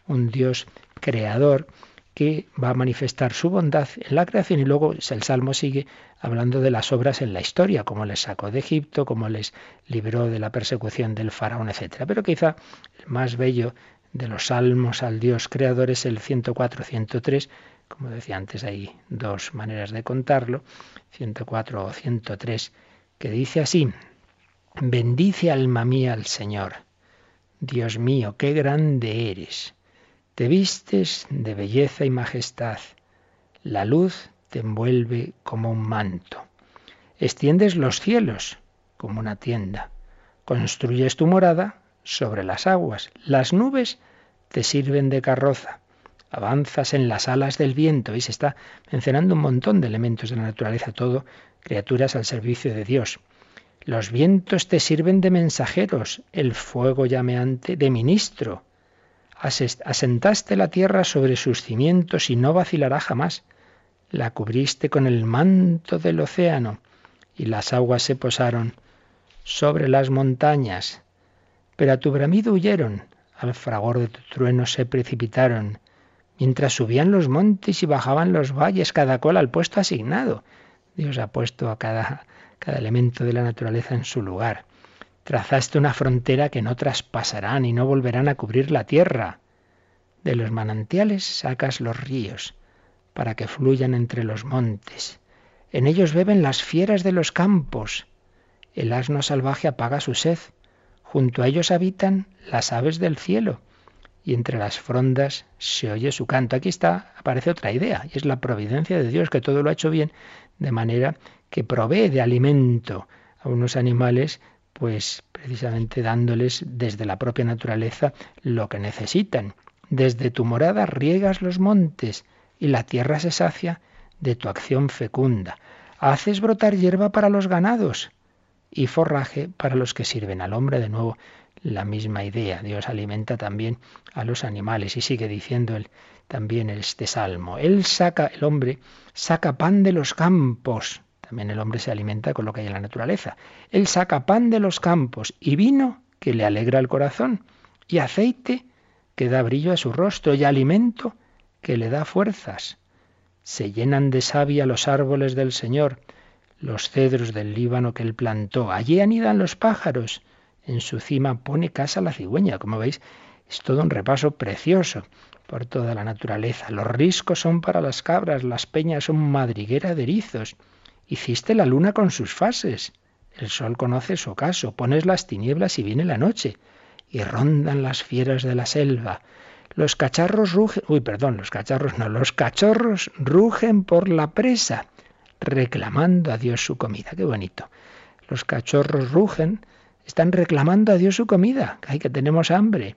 un Dios creador que va a manifestar su bondad en la creación y luego el Salmo sigue hablando de las obras en la historia, como les sacó de Egipto, como les libró de la persecución del faraón, etc. Pero quizá el más bello de los salmos al Dios creador es el 104-103, como decía antes hay dos maneras de contarlo, 104 o 103, que dice así, bendice alma mía al Señor, Dios mío, qué grande eres te vistes de belleza y majestad. La luz te envuelve como un manto. Extiendes los cielos como una tienda. Construyes tu morada sobre las aguas. Las nubes te sirven de carroza. Avanzas en las alas del viento y se está mencionando un montón de elementos de la naturaleza, todo criaturas al servicio de Dios. Los vientos te sirven de mensajeros, el fuego llameante de ministro asentaste la tierra sobre sus cimientos y no vacilará jamás. La cubriste con el manto del océano y las aguas se posaron sobre las montañas. Pero a tu bramido huyeron, al fragor de tu trueno se precipitaron, mientras subían los montes y bajaban los valles, cada cual al puesto asignado. Dios ha puesto a cada, cada elemento de la naturaleza en su lugar. Trazaste una frontera que no traspasarán y no volverán a cubrir la tierra. De los manantiales sacas los ríos, para que fluyan entre los montes. En ellos beben las fieras de los campos. El asno salvaje apaga su sed. Junto a ellos habitan las aves del cielo. Y entre las frondas se oye su canto. Aquí está, aparece otra idea, y es la providencia de Dios, que todo lo ha hecho bien, de manera que provee de alimento a unos animales pues precisamente dándoles desde la propia naturaleza lo que necesitan. Desde tu morada riegas los montes y la tierra se sacia de tu acción fecunda. Haces brotar hierba para los ganados y forraje para los que sirven al hombre. De nuevo, la misma idea. Dios alimenta también a los animales y sigue diciendo él también este salmo. Él saca, el hombre saca pan de los campos también el hombre se alimenta con lo que hay en la naturaleza. Él saca pan de los campos y vino que le alegra el corazón, y aceite que da brillo a su rostro, y alimento que le da fuerzas. Se llenan de savia los árboles del Señor, los cedros del Líbano que él plantó. Allí anidan los pájaros. En su cima pone casa la cigüeña. Como veis, es todo un repaso precioso por toda la naturaleza. Los riscos son para las cabras, las peñas son madriguera de erizos. Hiciste la luna con sus fases. El sol conoce su ocaso. Pones las tinieblas y viene la noche. Y rondan las fieras de la selva. Los cacharros rugen. Uy, perdón, los cacharros no. Los cachorros rugen por la presa, reclamando a Dios su comida. Qué bonito. Los cachorros rugen Están reclamando a Dios su comida. Ay, que tenemos hambre.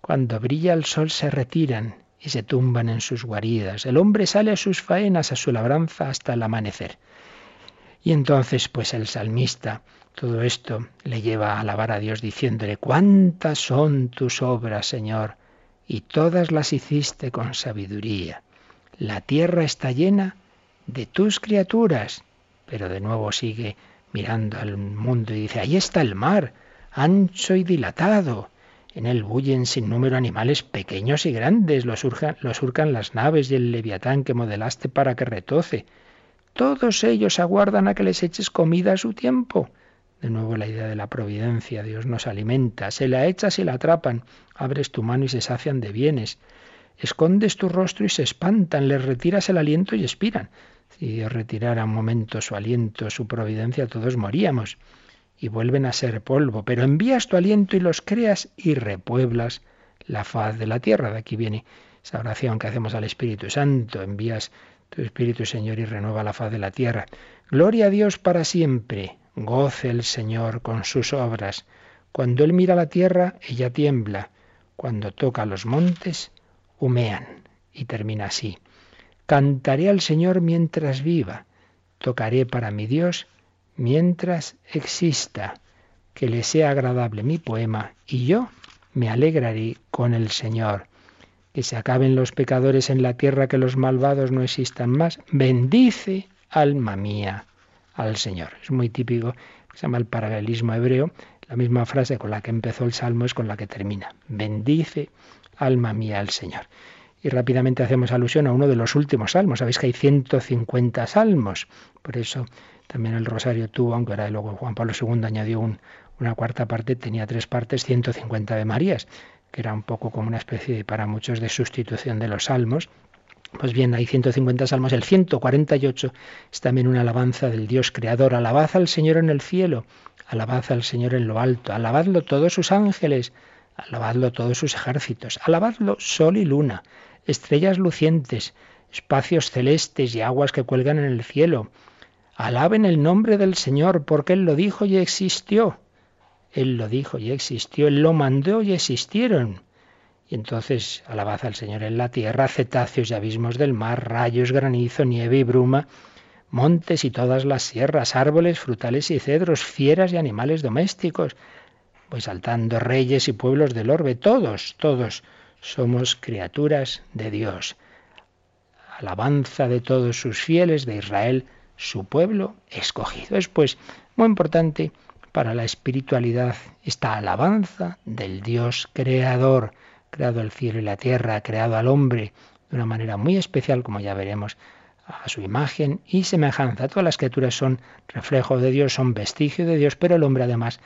Cuando brilla el sol se retiran y se tumban en sus guaridas. El hombre sale a sus faenas, a su labranza hasta el amanecer. Y entonces, pues el salmista, todo esto le lleva a alabar a Dios diciéndole, ¿cuántas son tus obras, Señor? Y todas las hiciste con sabiduría. La tierra está llena de tus criaturas. Pero de nuevo sigue mirando al mundo y dice, ahí está el mar, ancho y dilatado. En él bullen sin número animales pequeños y grandes, lo, surjan, lo surcan las naves y el leviatán que modelaste para que retoce. Todos ellos aguardan a que les eches comida a su tiempo. De nuevo la idea de la providencia, Dios nos alimenta, se la echas y la atrapan, abres tu mano y se sacian de bienes. Escondes tu rostro y se espantan, les retiras el aliento y expiran. Si Dios retirara un momento su aliento, su providencia, todos moríamos y vuelven a ser polvo, pero envías tu aliento y los creas y repueblas la faz de la tierra. De aquí viene esa oración que hacemos al Espíritu Santo, envías tu Espíritu Señor y renueva la faz de la tierra. Gloria a Dios para siempre. Goce el Señor con sus obras. Cuando Él mira la tierra, ella tiembla. Cuando toca los montes, humean. Y termina así. Cantaré al Señor mientras viva. Tocaré para mi Dios mientras exista. Que le sea agradable mi poema y yo me alegraré con el Señor. Que se acaben los pecadores en la tierra, que los malvados no existan más. Bendice, alma mía, al Señor. Es muy típico, se llama el paralelismo hebreo. La misma frase con la que empezó el salmo es con la que termina. Bendice, alma mía, al Señor. Y rápidamente hacemos alusión a uno de los últimos salmos. Sabéis que hay 150 salmos. Por eso también el rosario tuvo, aunque ahora luego Juan Pablo II añadió un, una cuarta parte, tenía tres partes, 150 de Marías, que era un poco como una especie de, para muchos de sustitución de los salmos. Pues bien, hay 150 salmos. El 148 es también una alabanza del Dios creador. Alabad al Señor en el cielo, alabad al Señor en lo alto, alabadlo todos sus ángeles, alabadlo todos sus ejércitos, alabadlo sol y luna, estrellas lucientes, espacios celestes y aguas que cuelgan en el cielo. Alaben el nombre del Señor, porque Él lo dijo y existió. Él lo dijo y existió, Él lo mandó y existieron. Y entonces alabad al Señor en la tierra, cetáceos y abismos del mar, rayos, granizo, nieve y bruma, montes y todas las sierras, árboles, frutales y cedros, fieras y animales domésticos, pues saltando reyes y pueblos del orbe, todos, todos somos criaturas de Dios. Alabanza de todos sus fieles de Israel, su pueblo escogido. Es pues muy importante para la espiritualidad esta alabanza del Dios creador, creado el cielo y la tierra, creado al hombre de una manera muy especial, como ya veremos, a su imagen y semejanza. Todas las criaturas son reflejo de Dios, son vestigio de Dios, pero el hombre además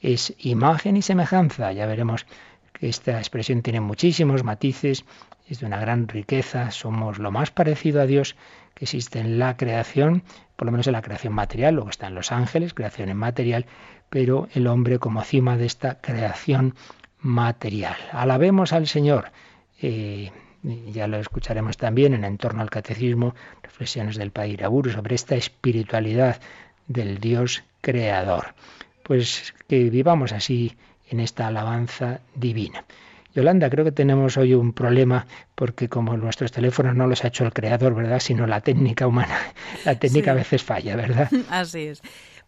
es imagen y semejanza. Ya veremos que esta expresión tiene muchísimos matices, es de una gran riqueza, somos lo más parecido a Dios que existe en la creación, por lo menos en la creación material, luego están los ángeles, creación en material, pero el hombre como cima de esta creación material. Alabemos al Señor. Eh, ya lo escucharemos también en Entorno al Catecismo, reflexiones del Padre Iraburu sobre esta espiritualidad del Dios creador. Pues que vivamos así en esta alabanza divina. Yolanda, creo que tenemos hoy un problema porque como nuestros teléfonos no los ha hecho el creador, ¿verdad? Sino la técnica humana. La técnica Sí. a veces falla, ¿verdad? Así es.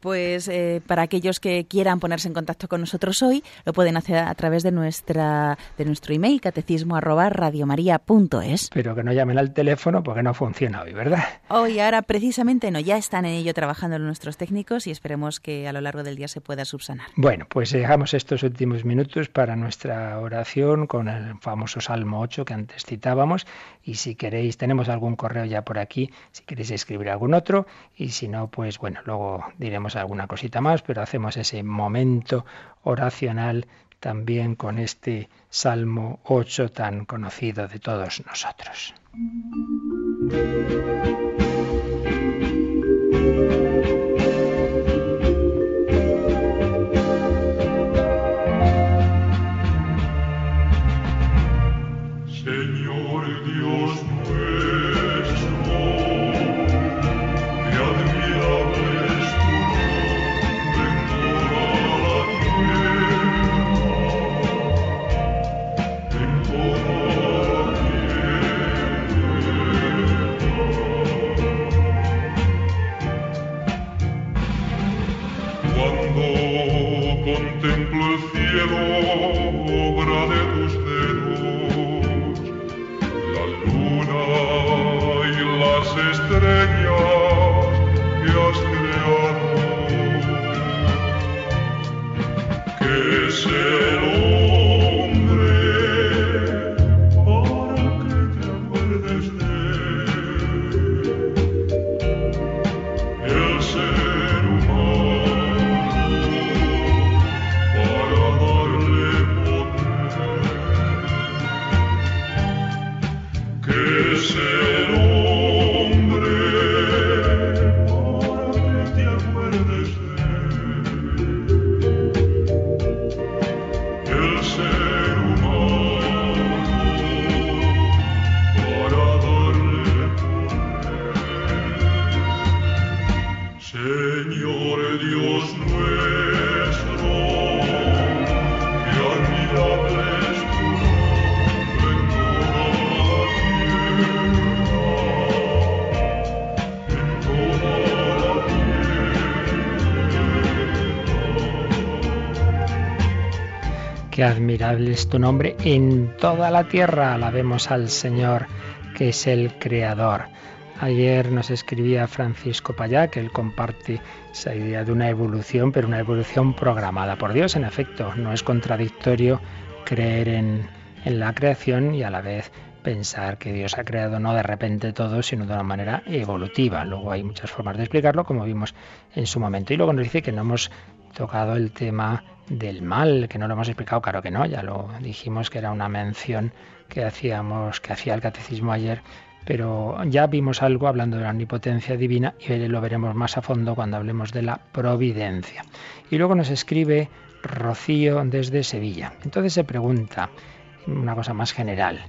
Pues eh, para aquellos que quieran ponerse en contacto con nosotros hoy, lo pueden hacer a través de nuestra de nuestro email catecismo arroba radiomaria.es. Pero que no llamen al teléfono porque no funciona hoy, ¿verdad? Hoy, ahora precisamente no, ya están en ello trabajando nuestros técnicos y esperemos que a lo largo del día se pueda subsanar. Bueno, pues dejamos estos últimos minutos para nuestra oración con el famoso Salmo 8 que antes citábamos y si queréis, tenemos algún correo ya por aquí, si queréis escribir algún otro y si no, pues bueno, luego diremos alguna cosita más, pero hacemos ese momento oracional también con este Salmo 8 tan conocido de todos nosotros. Admirable es tu nombre en toda la tierra. Alabemos al Señor, que es el Creador. Ayer nos escribía Francisco Payá que él comparte esa idea de una evolución, pero una evolución programada por Dios. En efecto, no es contradictorio creer en, en la creación y a la vez pensar que Dios ha creado no de repente todo, sino de una manera evolutiva. Luego hay muchas formas de explicarlo, como vimos en su momento. Y luego nos dice que no hemos tocado el tema del mal, que no lo hemos explicado, claro que no, ya lo dijimos que era una mención que hacíamos, que hacía el catecismo ayer, pero ya vimos algo hablando de la omnipotencia divina y lo veremos más a fondo cuando hablemos de la providencia. Y luego nos escribe Rocío desde Sevilla. Entonces se pregunta una cosa más general.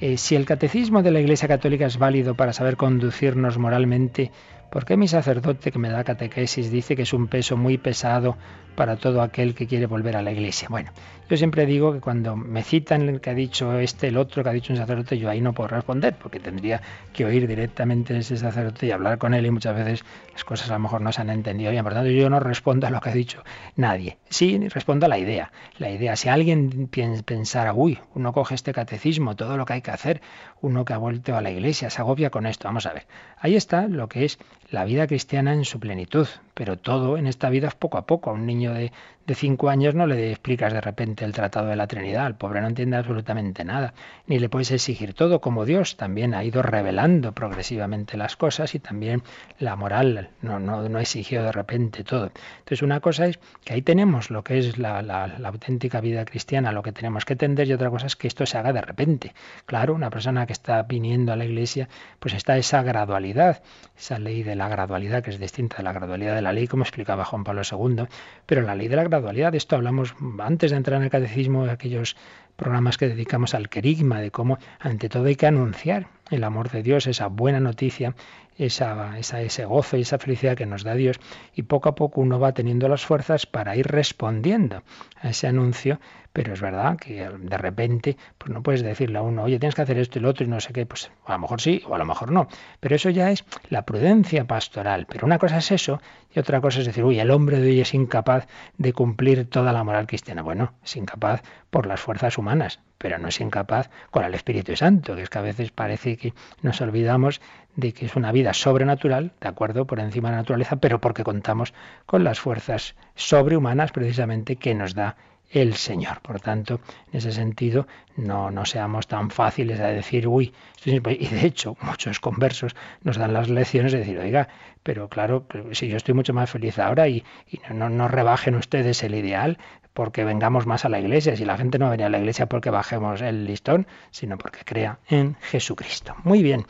Eh, si el catecismo de la Iglesia Católica es válido para saber conducirnos moralmente, ¿por qué mi sacerdote que me da catequesis dice que es un peso muy pesado para todo aquel que quiere volver a la Iglesia? Bueno, yo siempre digo que cuando me citan el que ha dicho este, el otro que ha dicho un sacerdote, yo ahí no puedo responder, porque tendría que oír directamente ese sacerdote y hablar con él y muchas veces las cosas a lo mejor no se han entendido bien. Por tanto, yo no respondo a lo que ha dicho nadie. Sí, respondo a la idea. La idea, si alguien pensara, uy, uno coge este catecismo, todo lo que hay que hacer, uno que ha vuelto a la iglesia, se agobia con esto. Vamos a ver. Ahí está lo que es la vida cristiana en su plenitud. Pero todo en esta vida es poco a poco. A un niño de, de cinco años no le explicas de repente el tratado de la Trinidad. El pobre no entiende absolutamente nada. Ni le puedes exigir todo como Dios. También ha ido revelando progresivamente las cosas y también la moral. No, no, no exigió de repente todo. Entonces una cosa es que ahí tenemos lo que es la, la, auténtica vida cristiana, lo que tenemos que entender y otra cosa es que esto se haga de repente. Claro, una persona que está viniendo a la iglesia, pues está esa gradualidad, esa ley de la gradualidad que es distinta de la gradualidad de la ley, como explicaba Juan Pablo II, pero la ley de la gradualidad, de esto hablamos antes de entrar en el catecismo, de aquellos programas que dedicamos al querigma, de cómo ante todo hay que anunciar el amor de Dios, esa buena noticia, esa, esa, ese gozo y esa felicidad que nos da Dios, y poco a poco uno va teniendo las fuerzas para ir respondiendo a ese anuncio, pero es verdad que de repente pues no puedes decirle a uno, oye, tienes que hacer esto y lo otro y no sé qué, pues a lo mejor sí o a lo mejor no, pero eso ya es la prudencia pastoral, pero una cosa es eso y otra cosa es decir, uy, el hombre de hoy es incapaz de cumplir toda la moral cristiana. Bueno, es incapaz por las fuerzas humanas, pero no es incapaz con el Espíritu Santo, que es que a veces parece que nos olvidamos de que es una vida sobrenatural, de acuerdo, por encima de la naturaleza, pero porque contamos con las fuerzas sobrehumanas precisamente que nos da el Señor. Por tanto, en ese sentido, no, no seamos tan fáciles de decir, uy, y de hecho, muchos conversos nos dan las lecciones de decir, oiga, pero claro, si yo estoy mucho más feliz ahora y, no, no rebajen ustedes el ideal, porque vengamos más a la iglesia. Si la gente no viene a la iglesia porque bajemos el listón, sino porque crea en Jesucristo. Muy bien.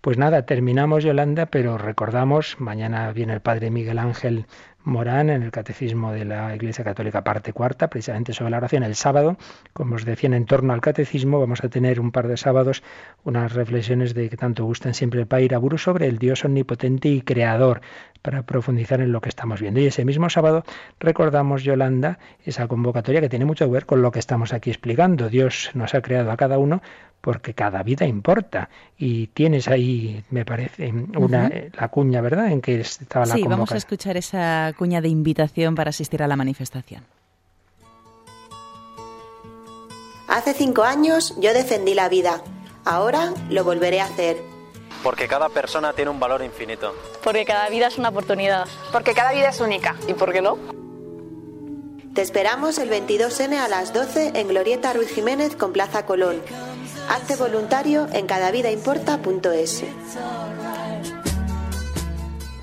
Pues nada, terminamos Yolanda, pero recordamos, mañana viene el padre Miguel Ángel Morán en el Catecismo de la Iglesia Católica, parte cuarta, precisamente sobre la oración. El sábado, como os decían, en torno al Catecismo, vamos a tener un par de sábados unas reflexiones de que tanto gustan siempre el Padre Iraburu sobre el Dios omnipotente y creador, para profundizar en lo que estamos viendo. Y ese mismo sábado recordamos, Yolanda, esa convocatoria que tiene mucho que ver con lo que estamos aquí explicando. Dios nos ha creado a cada uno porque cada vida importa. Y tienes ahí, me parece, una, uh -huh. la cuña, ¿verdad? En que estaba la Sí, vamos a escuchar esa cuña de invitación para asistir a la manifestación. Hace cinco años yo defendí la vida. Ahora lo volveré a hacer. Porque cada persona tiene un valor infinito. Porque cada vida es una oportunidad. Porque cada vida es única. ¿Y por qué no? Te esperamos el 22N a las 12 en Glorieta Ruiz Jiménez con Plaza Colón. Hazte voluntario en cadavidaimporta.es.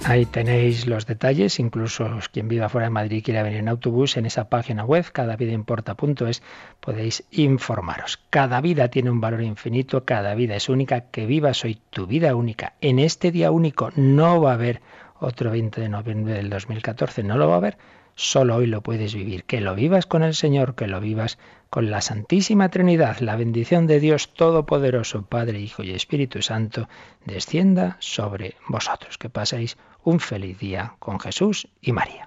Ahí tenéis los detalles, incluso quien viva fuera de Madrid y quiera venir en autobús, en esa página web, cadavidaimporta.es, podéis informaros. Cada vida tiene un valor infinito, cada vida es única, que vivas hoy tu vida única. En este día único no va a haber otro 20 de noviembre del 2014, no lo va a haber, solo hoy lo puedes vivir. Que lo vivas con el Señor, que lo vivas con la Santísima Trinidad. La bendición de Dios Todopoderoso, Padre, Hijo y Espíritu Santo, descienda sobre vosotros. Que paséis un feliz día con Jesús y María.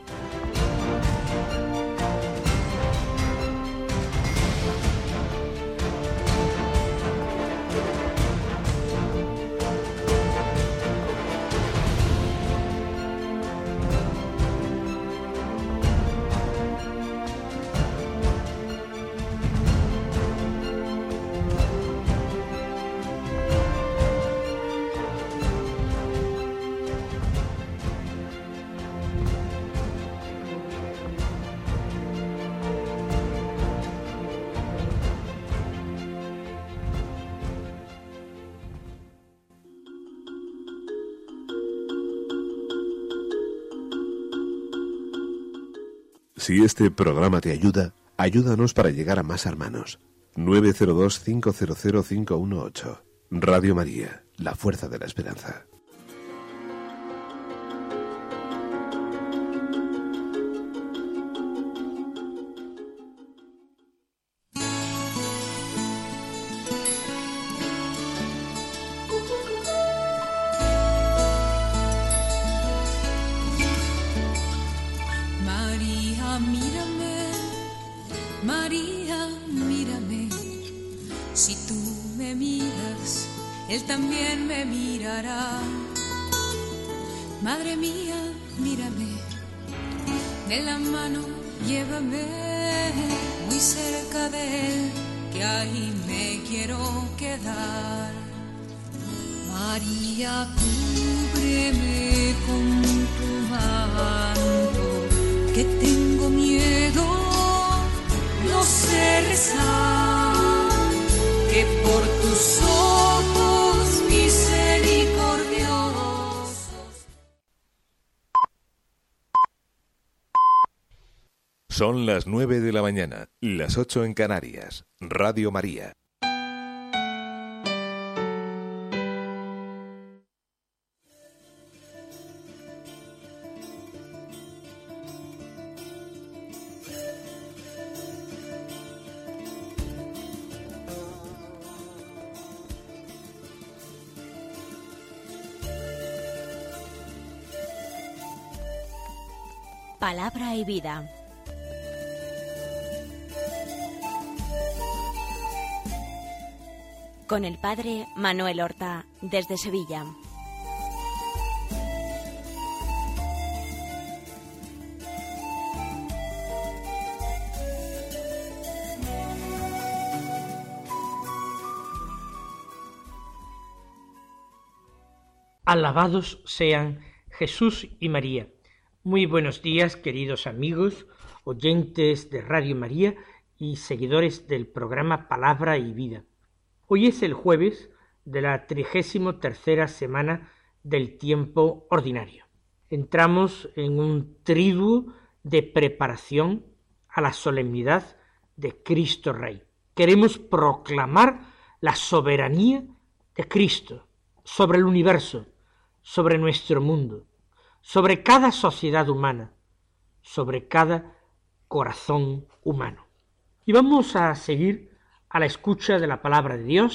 Si este programa te ayuda, ayúdanos para llegar a más hermanos. 902-500-518. Radio María, la fuerza de la esperanza. Llévame muy cerca de Él, que ahí me quiero quedar. María, cúbreme Son las 9 de la mañana, las 8 en Canarias. Radio María. Palabra y vida. Con el padre Manuel Horta, desde Sevilla. Alabados sean Jesús y María. Muy buenos días, queridos amigos, oyentes de Radio María y seguidores del programa Palabra y Vida. Hoy es el jueves de la trigésimo tercera semana del tiempo ordinario. Entramos en un triduo de preparación a la solemnidad de Cristo Rey. Queremos proclamar la soberanía de Cristo sobre el universo, sobre nuestro mundo, sobre cada sociedad humana, sobre cada corazón humano. Y vamos a seguir a la escucha de la palabra de Dios